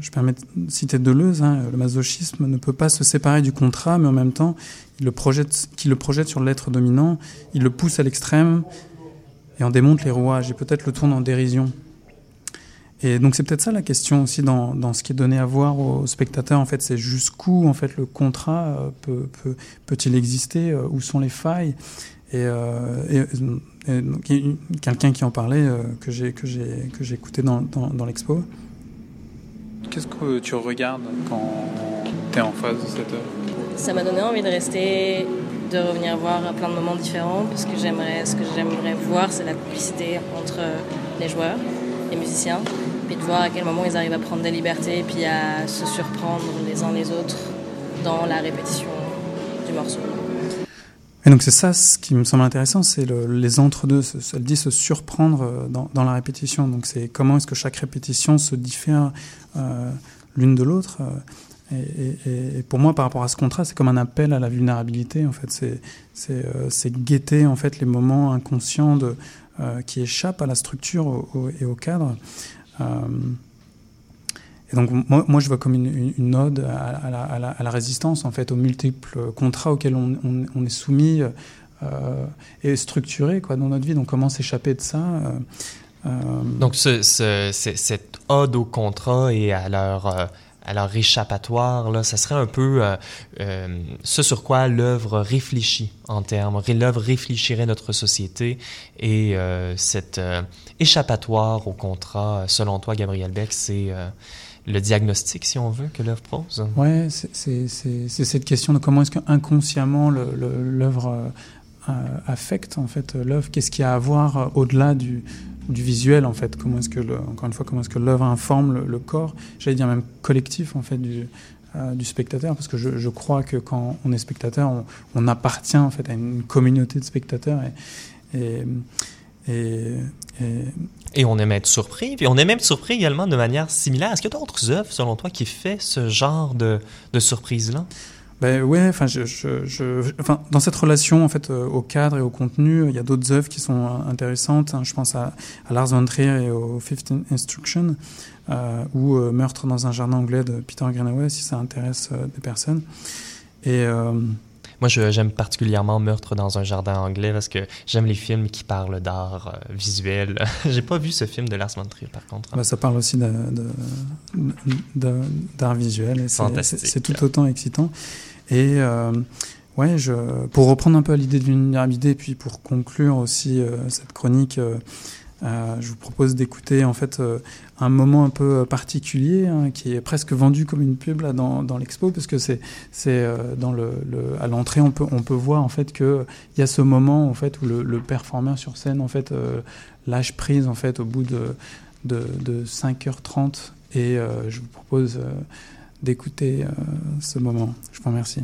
je permets de citer Deleuze, hein, le masochisme ne peut pas se séparer du contrat, mais en même temps, il le projette, qui le projette sur l'être dominant, il le pousse à l'extrême et en démonte les rouages et peut-être le tourne en dérision. Et donc c'est peut-être ça la question aussi dans, dans, ce qui est donné à voir aux spectateurs. En fait, c'est jusqu'où en fait le contrat euh, peut, peut-il exister, euh, où sont les failles? Et, euh, et, quelqu'un qui en parlait que j'ai que j'ai que j'ai écouté dans, dans, dans l'expo. Qu'est-ce que tu regardes quand tu es en face de cette œuvre? Ça m'a donné envie de rester, de revenir voir plein de moments différents, parce que j'aimerais, ce que j'aimerais voir, c'est la complicité entre les joueurs, les musiciens, puis de voir à quel moment ils arrivent à prendre des libertés, puis à se surprendre les uns les autres dans la répétition du morceau. Et donc c'est ça ce qui me semble intéressant, c'est le, les entre-deux. Elle dit se surprendre euh, dans, la répétition. Donc c'est comment est-ce que chaque répétition se diffère euh, l'une de l'autre. Euh, et, pour moi, par rapport à ce contrat, c'est comme un appel à la vulnérabilité. En fait, c'est guetter en fait les moments inconscients qui échappent à la structure et au cadre. Et donc moi, je vois comme une, ode à, la, résistance, en fait, aux multiples contrats auxquels on, est soumis euh, et structuré quoi, dans notre vie. Donc comment s'échapper de ça euh, euh... Donc ce, ce, cette ode au contrat et à leur... À leur échappatoire, là, ça serait un peu ce sur quoi l'œuvre réfléchit en termes. L'œuvre réfléchirait notre société et euh, cet échappatoire au contrat, selon toi, Gabriel Beck, c'est le diagnostic, si on veut, que l'œuvre pose? Oui, c'est cette question de comment est-ce qu'inconsciemment l'œuvre euh, affecte en fait l'œuvre. Qu'est-ce qu'il y a à voir euh, au-delà du, visuel en fait? Comment que, encore une fois, comment est-ce que l'œuvre informe le, corps? J'allais dire même collectif en fait du, euh, spectateur, parce que je, crois que quand on est spectateur, on, appartient en fait à une communauté de spectateurs et, et on aime être surpris. Puis on aime être surpris également de manière similaire. Est-ce qu'il y a d'autres œuvres, selon toi, qui fait ce genre de, de surprise-là? Ben ouais, enfin, dans cette relation en fait euh, au cadre et au contenu, il y a d'autres œuvres qui sont intéressantes. Hein. Je pense à, Lars von Trier et au Fifth Instruction euh, ou euh, Meurtre dans un jardin anglais de Peter Greenaway, si ça intéresse euh, des personnes. Et moi, j'aime particulièrement Meurtre dans un jardin anglais parce que j'aime les films qui parlent d'art euh, visuel. J'ai pas vu ce film de Lars von Trier, par contre. Bah, ça parle aussi d'art visuel. C'est tout autant excitant. Et euh, ouais, je, pour reprendre un peu l'idée de vulnérabilité, puis pour conclure aussi euh, cette chronique, euh, je vous propose d'écouter en fait un moment un peu particulier hein, qui est presque vendu comme une pub là, dans, l'expo parce que c'est c'est euh, dans le, à l'entrée on peut on peut voir en fait que il y a ce moment en fait où le, le performeur sur scène en fait euh, lâche prise en fait au bout de de, de 5h30 et euh, je vous propose d'écouter ce moment. Je vous remercie.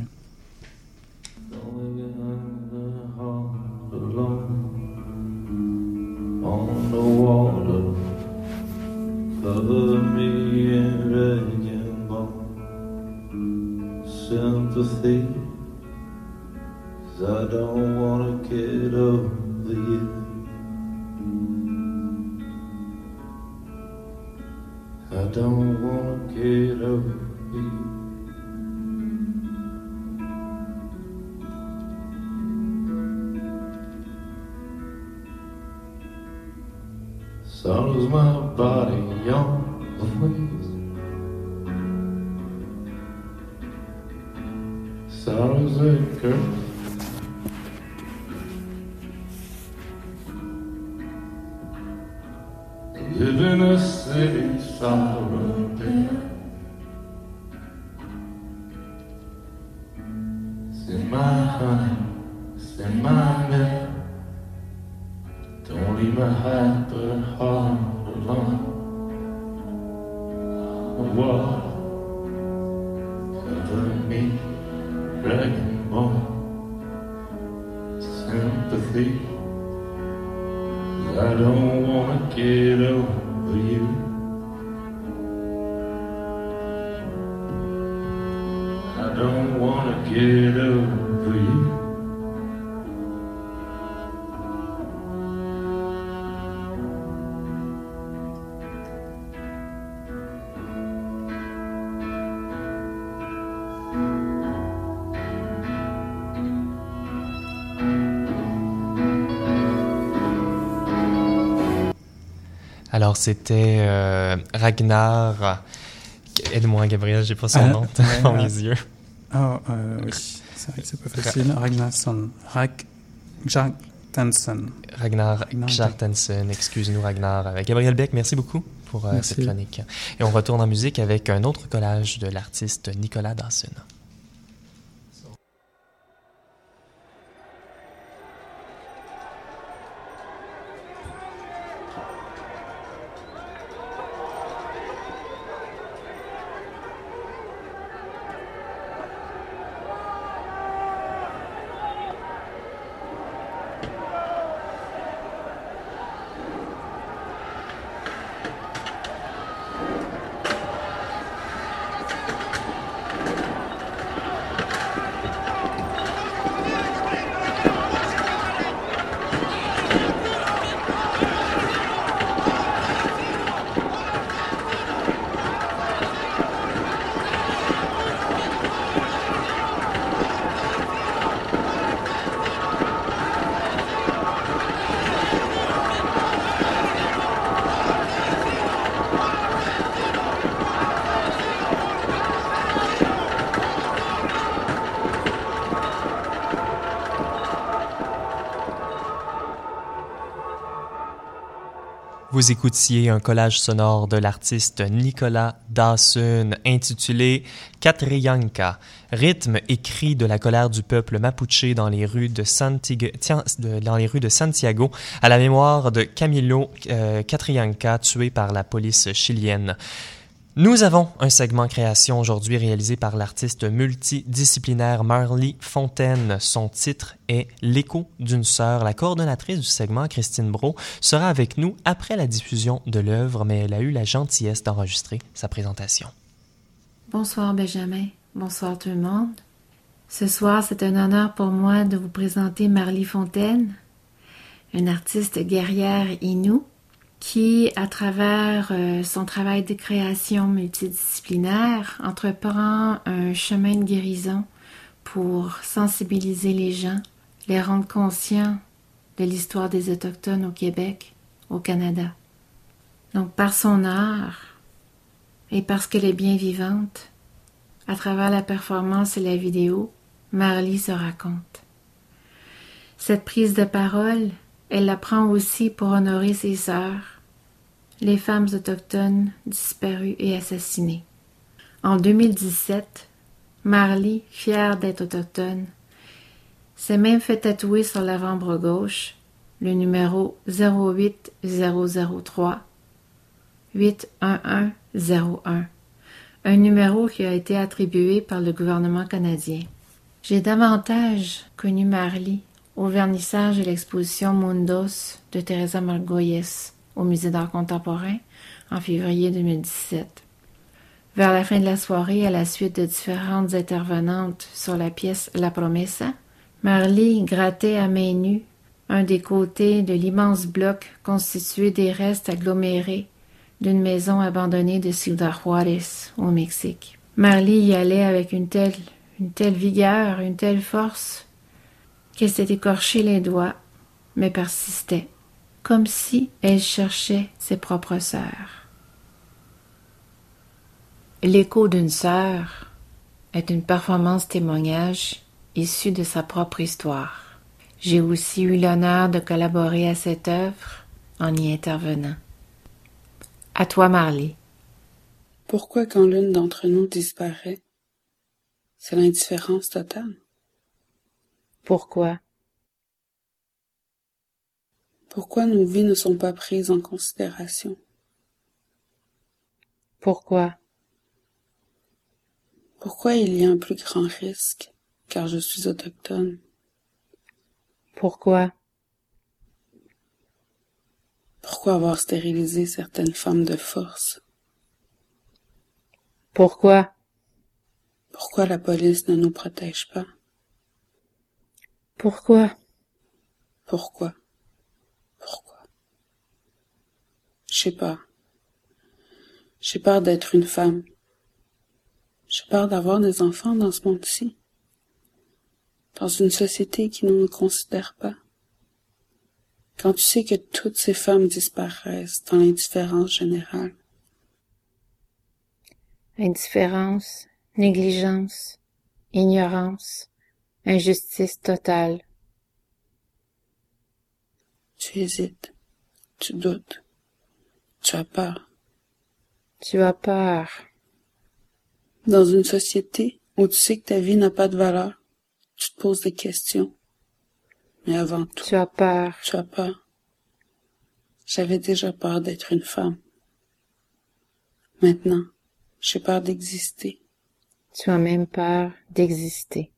Sympathy. I don't wanna get over you. I don't wanna get over you. Sorrow's my body on the waves. Sorrow's a. Live in a city, sorrow Alors, c'était euh, Ragnar. Aide-moi, Gabriel, j'ai pas son Ah, nom dans mes yeux. Ah, euh, oui, c'est vrai que c'est pas facile. Ragnarsson. Rag... Ragnar Ragnar Kjartansen, excuse-nous Ragnar. Euh, Gabriel Beck, merci beaucoup pour euh, Merci. cette chronique. Et on retourne en musique avec un autre collage de l'artiste Nicolas Dawson. Vous écoutiez un collage sonore de l'artiste Nicolas Dawson intitulé Catrianca, rythme écrit de la colère du peuple mapuche dans les rues de, Santiago, à la mémoire de Camilo euh, tué par la police chilienne. Nous avons un segment création aujourd'hui réalisé par l'artiste multidisciplinaire Marley Fontaine. Son titre est L'écho d'une sœur. La coordonnatrice du segment, Christine Bro, sera avec nous après la diffusion de l'œuvre, mais elle a eu la gentillesse d'enregistrer sa présentation. Bonsoir Benjamin, bonsoir tout le monde. Ce soir, c'est un honneur pour moi de vous présenter Marly Fontaine, une artiste guerrière inou qui, à travers euh, son travail de création multidisciplinaire, entreprend un chemin de guérison pour sensibiliser les gens, les rendre conscients de l'histoire des Autochtones au Québec, au Canada. Donc, par son art, et parce qu'elle est bien vivante, à travers la performance et la vidéo, Marly se raconte. Cette prise de parole, elle la prend aussi pour honorer ses sœurs, les femmes autochtones disparues et assassinées. En 2017, Marly, fière d'être autochtone, s'est même fait tatouer sur l'avant-bras gauche le numéro 08003 81101, un numéro qui a été attribué par le gouvernement canadien. J'ai davantage connu Marly au vernissage de l'exposition Mundos de Teresa Margoyes au Musée d'art contemporain en février 2017. Vers la fin de la soirée, à la suite de différentes intervenantes sur la pièce La Promesa, Marly grattait à main nue un des côtés de l'immense bloc constitué des restes agglomérés d'une maison abandonnée de Ciudad Juárez, au Mexique. Marly y allait avec une telle, une telle vigueur, une telle force, qu'elle s'est écorché les doigts, mais persistait, comme si elle cherchait ses propres sœurs. L'écho d'une sœur est une performance témoignage issue de sa propre histoire. J'ai aussi eu l'honneur de collaborer à cette œuvre en y intervenant. À toi, Marley. Pourquoi quand l'une d'entre nous disparaît, c'est l'indifférence totale? Pourquoi? Pourquoi nos vies ne sont pas prises en considération? Pourquoi? Pourquoi il y a un plus grand risque, car je suis autochtone? Pourquoi? Pourquoi avoir stérilisé certaines femmes de force? Pourquoi? Pourquoi la police ne nous protège pas? Pourquoi? Pourquoi? Pourquoi? Je sais pas. J'ai peur d'être une femme. J'ai peur d'avoir des enfants dans ce monde-ci. Dans une société qui ne nous considère pas. Quand tu sais que toutes ces femmes disparaissent dans l'indifférence générale. Indifférence, négligence, ignorance, injustice totale. Tu hésites, tu doutes, tu as peur. Tu as peur. Dans une société où tu sais que ta vie n'a pas de valeur, tu te poses des questions. Mais avant tout, tu as peur. Tu as peur. J'avais déjà peur d'être une femme. Maintenant, j'ai peur d'exister. Tu as même peur d'exister.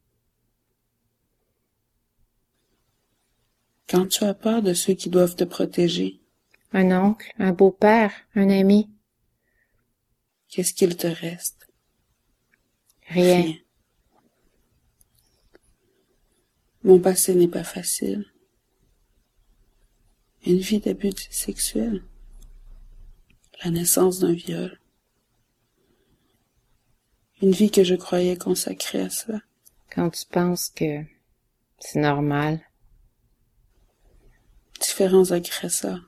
Quand tu as peur de ceux qui doivent te protéger. Un oncle, un beau-père, un ami. Qu'est-ce qu'il te reste? Rien. Rien. Mon passé n'est pas facile. Une vie d'abus sexuel. La naissance d'un viol. Une vie que je croyais consacrée à cela. Quand tu penses que c'est normal. Différents agresseurs.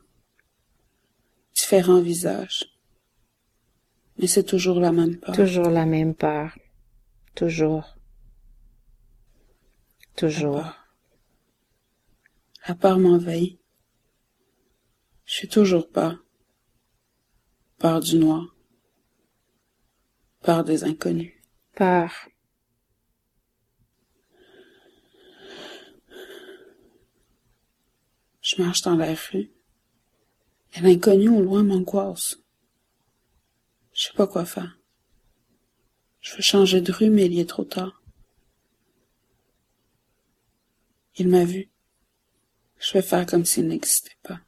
Différents visages. Mais c'est toujours la même peur. Toujours la même peur. Toujours. Toujours. La peur, m'envahit. Je suis toujours peur. Peur du noir. Peur des inconnus. Peur. Je marche dans la rue. Et l'inconnu au loin m'angoisse. Je sais pas quoi faire. Je veux changer de rue, mais il est trop tard. Il m'a vu. Je vais faire comme s'il n'existait pas.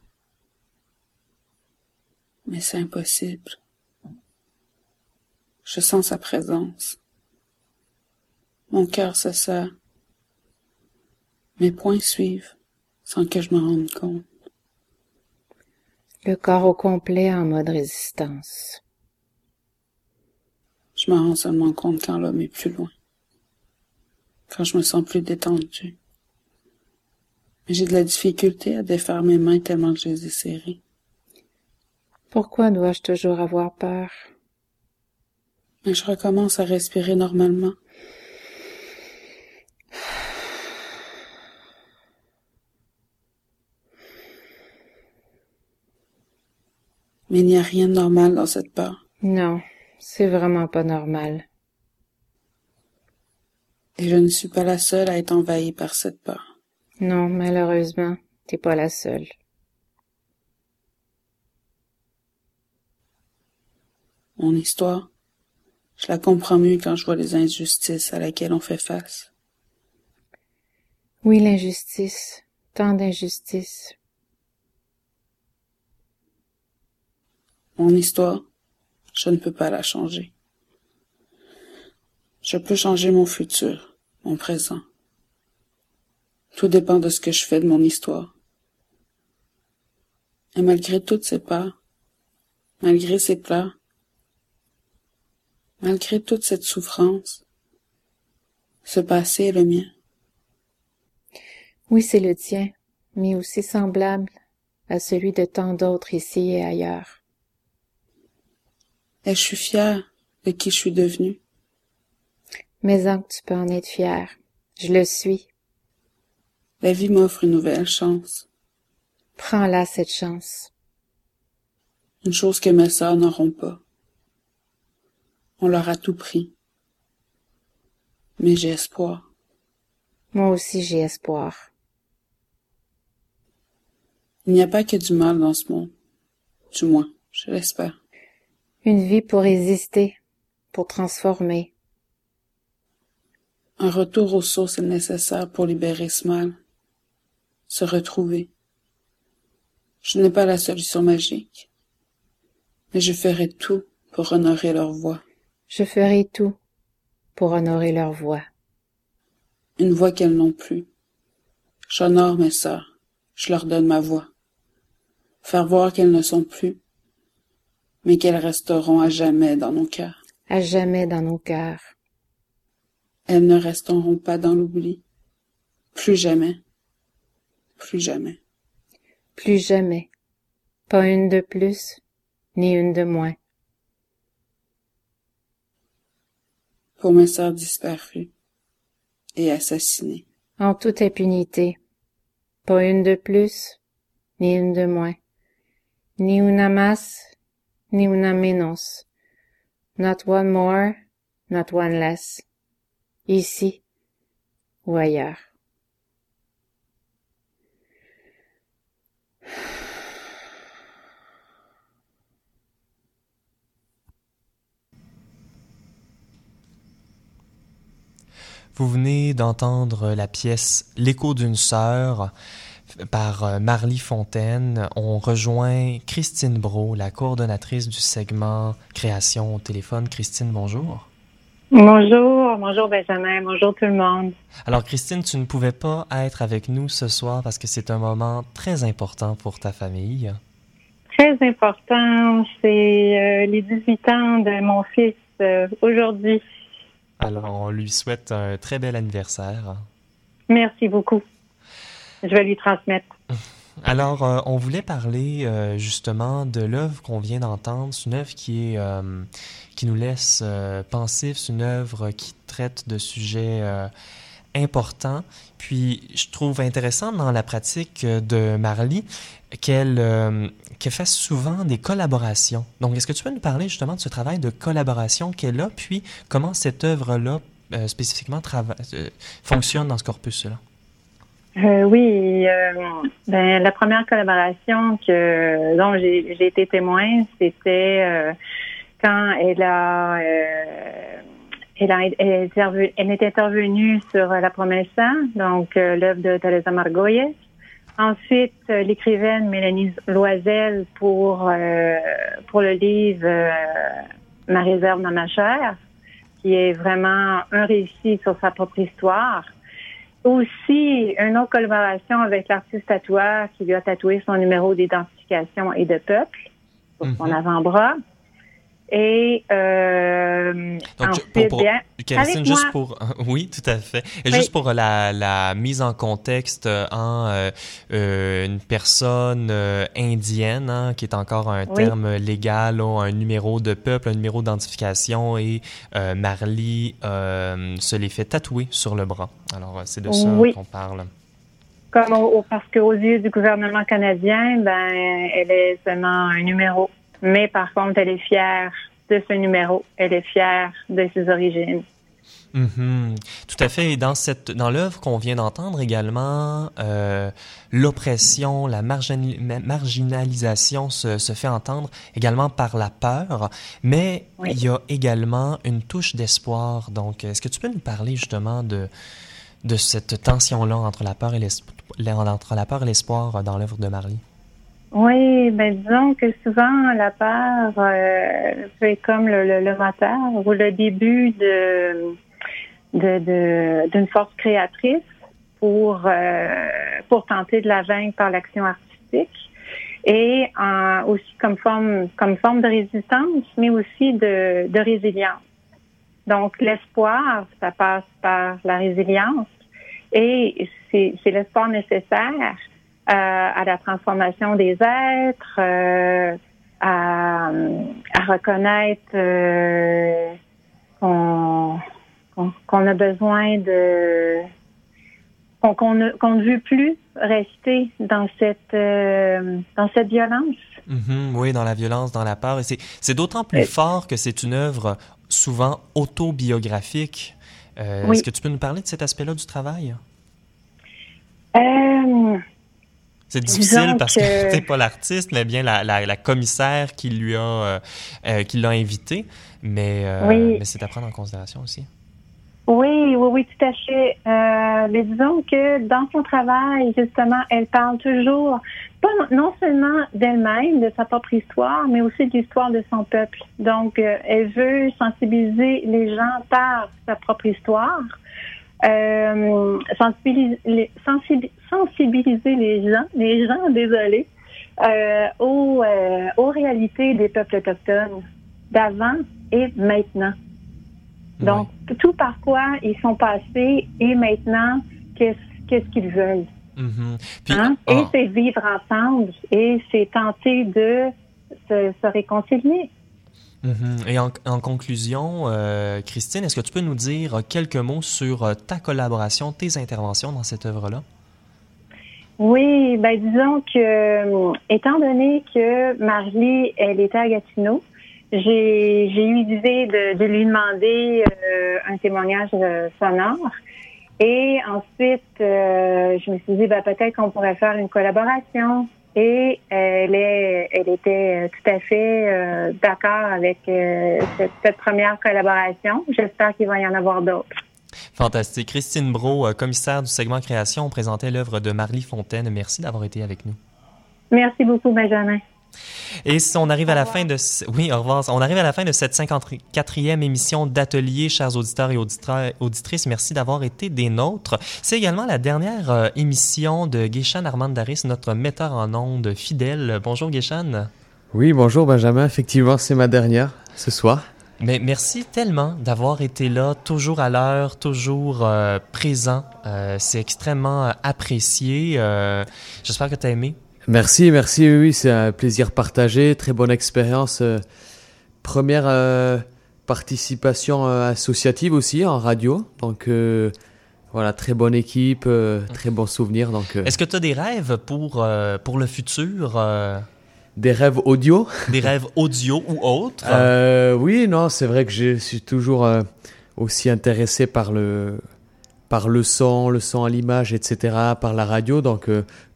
Mais c'est impossible. Je sens sa présence. Mon cœur se serre. Mes poings suivent sans que je me rende compte. Le corps au complet en mode résistance. Je me rends seulement compte quand l'homme est plus loin. Quand je me sens plus détendue. Mais j'ai de la difficulté à défaire mes mains tellement que je les ai serrées. Pourquoi dois-je toujours avoir peur? Mais je recommence à respirer normalement. Mais il n'y a rien de normal dans cette peur. Non, c'est vraiment pas normal. Et je ne suis pas la seule à être envahie par cette peur. Non, malheureusement, t'es pas la seule. Mon histoire, je la comprends mieux quand je vois les injustices à laquelle on fait face. Oui, l'injustice, tant d'injustices. Mon histoire, je ne peux pas la changer. Je peux changer mon futur, mon présent. Tout dépend de ce que je fais de mon histoire. Et malgré toutes ces peurs, malgré ces pleurs, malgré toute cette souffrance, ce passé est le mien. Oui, c'est le tien, mais aussi semblable à celui de tant d'autres ici et ailleurs. Et je suis fière de qui je suis devenue. Mais en que tu peux en être fier. Je le suis. La vie m'offre une nouvelle chance. Prends-la, cette chance. Une chose que mes sœurs n'auront pas. On leur a tout pris. Mais j'ai espoir. Moi aussi j'ai espoir. Il n'y a pas que du mal dans ce monde. Du moins, je l'espère. Une vie pour résister, pour transformer. Un retour aux sources est nécessaire pour libérer ce mal. Se retrouver. Je n'ai pas la solution magique. Mais je ferai tout pour honorer leur voix. Je ferai tout pour honorer leur voix. Une voix qu'elles n'ont plus. J'honore mes sœurs, je leur donne ma voix. Faire voir qu'elles ne sont plus, mais qu'elles resteront à jamais dans nos cœurs. À jamais dans nos cœurs. Elles ne resteront pas dans l'oubli. Plus jamais. Plus jamais. Plus jamais. Pas une de plus, ni une de moins. Pour mes sœurs disparues et assassinées. En toute impunité. Pas une de plus, ni une de moins. Ni una más, ni una menos. Not one more, not one less. Ici ou ailleurs. Vous venez d'entendre la pièce L'écho d'une sœur par euh, Marly Fontaine. On rejoint Christine Bro, la coordonnatrice du segment Création au téléphone. Christine, bonjour. Bonjour, bonjour Benjamin, bonjour tout le monde. Alors Christine, tu ne pouvais pas être avec nous ce soir parce que c'est un moment très important pour ta famille. Très important, c'est euh, les 18 ans de mon fils euh, aujourd'hui. Alors on lui souhaite un très bel anniversaire. Merci beaucoup. Je vais lui transmettre. Alors, euh, on voulait parler euh, justement de l'œuvre qu'on vient d'entendre. C'est une œuvre qui est euh, qui nous laisse pensifs. C'est une œuvre qui traite de sujets importants. Puis, je trouve intéressant dans la pratique de Marly qu'elle qu'elle fait souvent des collaborations. Donc, est-ce que tu peux nous parler justement de ce travail de collaboration qu'elle a, puis comment cette œuvre-là spécifiquement fonctionne dans ce corpus-là? Euh, oui, euh, ben, la première collaboration que dont j'ai été témoin, c'était euh, quand elle a elle, a, elle, elle est intervenue sur La Promessa, donc l'œuvre de Teresa Margoyes. Ensuite, l'écrivaine Mélanie Loisel pour pour le livre Ma réserve dans ma chair, qui est vraiment un récit sur sa propre histoire. Aussi, une autre collaboration avec l'artiste tatoueur qui lui a tatoué son numéro d'identification et de peuple sur son mhm. avant-bras. Et euh, Donc, ensuite, pour, juste pour oui, tout à fait. Et juste pour la, la, mise en contexte en euh, euh, une personne euh, indienne, hein, qui est encore un terme légal, un numéro de peuple, un numéro d'identification, et Marly se les fait tatouer sur le bras. Alors, c'est de ça qu'on parle. Comme parce qu'aux yeux du gouvernement canadien, ben, elle est seulement un numéro. Mais par contre, elle est fière de ce numéro. Elle est fière de ses origines. Mm-hmm. Tout à fait. Et dans cette, dans l'œuvre qu'on vient d'entendre également, euh, l'oppression, la marginalisation se, se, fait entendre également par la peur, mais il y a également une touche d'espoir. Donc, est-ce que tu peux nous parler justement de, de cette tension-là entre la peur et l'espoir dans l'œuvre de Marly? Oui, ben disons que souvent la peur euh, c'est comme le, le, moteur ou le début de de d'une force créatrice pour euh, pour tenter de la vaincre par l'action artistique et aussi comme forme comme forme de résistance, mais aussi de, de résilience. Donc l'espoir, ça passe par la résilience et c'est l'espoir nécessaire à la transformation des êtres, euh, à, à, reconnaître euh, qu'on a besoin de qu'on ne, veut plus rester dans cette dans cette violence. Mm-hmm. oui, dans la violence, dans la peur. Et c'est d'autant plus fort que c'est une œuvre souvent autobiographique. Est-ce que tu peux nous parler de cet aspect-là du travail? Euh, c'est difficile parce que, tu pas l'artiste, mais bien la, la, la, commissaire qui lui a euh, euh qui l'a invité. Mais, euh, mais c'est à prendre en considération aussi. Oui, oui, oui, tout à fait. Euh, mais disons que dans son travail, justement, elle parle toujours pas non seulement d'elle-même, de sa propre histoire, mais aussi de l'histoire de son peuple. Donc, euh, elle veut sensibiliser les gens par sa propre histoire, euh, sensibiliser, les, sensibiliser les gens, les gens, désolé, euh, aux, euh, aux réalités des peuples autochtones d'avant et maintenant. Donc, tout par quoi ils sont passés et maintenant, qu'est-ce qu'est-ce qu'ils veulent. Mm-hmm. Hein? Et c'est vivre ensemble et c'est tenter de se, se réconcilier. Mhm. Et en, en conclusion, euh, Christine, est-ce que tu peux nous dire quelques mots sur euh, ta collaboration, tes interventions dans cette œuvre-là? Oui, ben disons que, euh, étant donné que Marlie, elle était à Gatineau, j'ai eu l'idée de, lui demander un témoignage sonore. Et ensuite, je me suis dit, ben, peut-être qu'on pourrait faire une collaboration. Et elle, est, elle était tout à fait euh, d'accord avec euh, cette, cette première collaboration. J'espère qu'il va y en avoir d'autres. Fantastique. Christine Bro, euh, commissaire du segment création, on présentait l'œuvre de Marlie Fontaine. Merci d'avoir été avec nous. Merci beaucoup, Benjamin. Et si on arrive à la fin de oui, au revoir. On arrive à la fin de cette 54e émission d'atelier, chers auditeurs et auditrices. Merci d'avoir été des nôtres. C'est également la dernière euh, émission de Guéchan Armandaris, notre metteur en ondes fidèle. Bonjour Guéchan. Oui, bonjour Benjamin. Effectivement, c'est ma dernière ce soir. Mais merci tellement d'avoir été là, toujours à l'heure, toujours euh, présent. Euh, c'est extrêmement apprécié. Euh, J'espère que tu as aimé. Merci, merci. Oui, oui, c'est un plaisir partagé. Très bonne expérience. euh, première euh, participation euh, associative aussi en radio. Donc euh, voilà, très bonne équipe, très bon souvenir. Donc Est-ce que tu as des rêves pour, pour le futur? des rêves audio? des rêves audio ou autres? Oui, non, c'est vrai que je suis toujours aussi intéressé par le par le son, le son à l'image, etc., par la radio. Donc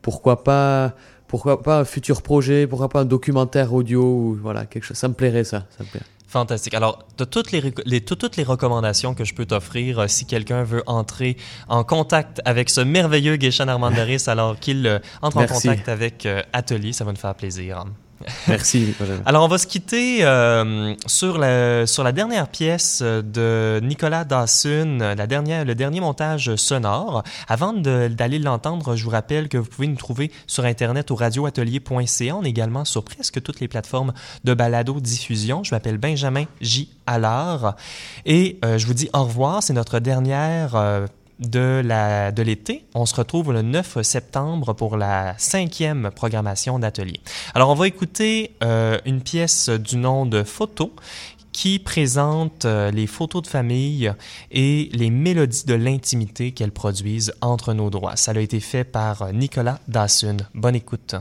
pourquoi pas pourquoi pas un futur projet, pourquoi pas un documentaire audio ou voilà quelque chose. Ça me plairait ça, ça me plairait. Fantastique. Alors, de toutes les, toutes les recommandations que je peux t'offrir euh, si quelqu'un veut entrer en contact avec ce merveilleux Guéchan Armandaris alors qu'il euh, entre Merci. en contact avec euh, Atelier, ça va nous faire plaisir. Merci. Alors, on va se quitter euh, sur, la, sur la dernière pièce de Nicolas Dawson, la dernière, le dernier montage sonore. Avant d'aller l'entendre, je vous rappelle que vous pouvez nous trouver sur Internet au radioatelier.ca. On est également sur presque toutes les plateformes de balado-diffusion. Je m'appelle Benjamin J. Allard. Et euh, je vous dis au revoir. C'est notre dernière... euh, de l'été. On se retrouve le 9 septembre pour la cinquième programmation d'atelier. Alors on va écouter euh, une pièce du nom de Photo qui présente euh, les photos de famille et les mélodies de l'intimité qu'elles produisent entre nos droits. Ça a été fait par euh, Nicolas Dawson. Bonne écoute.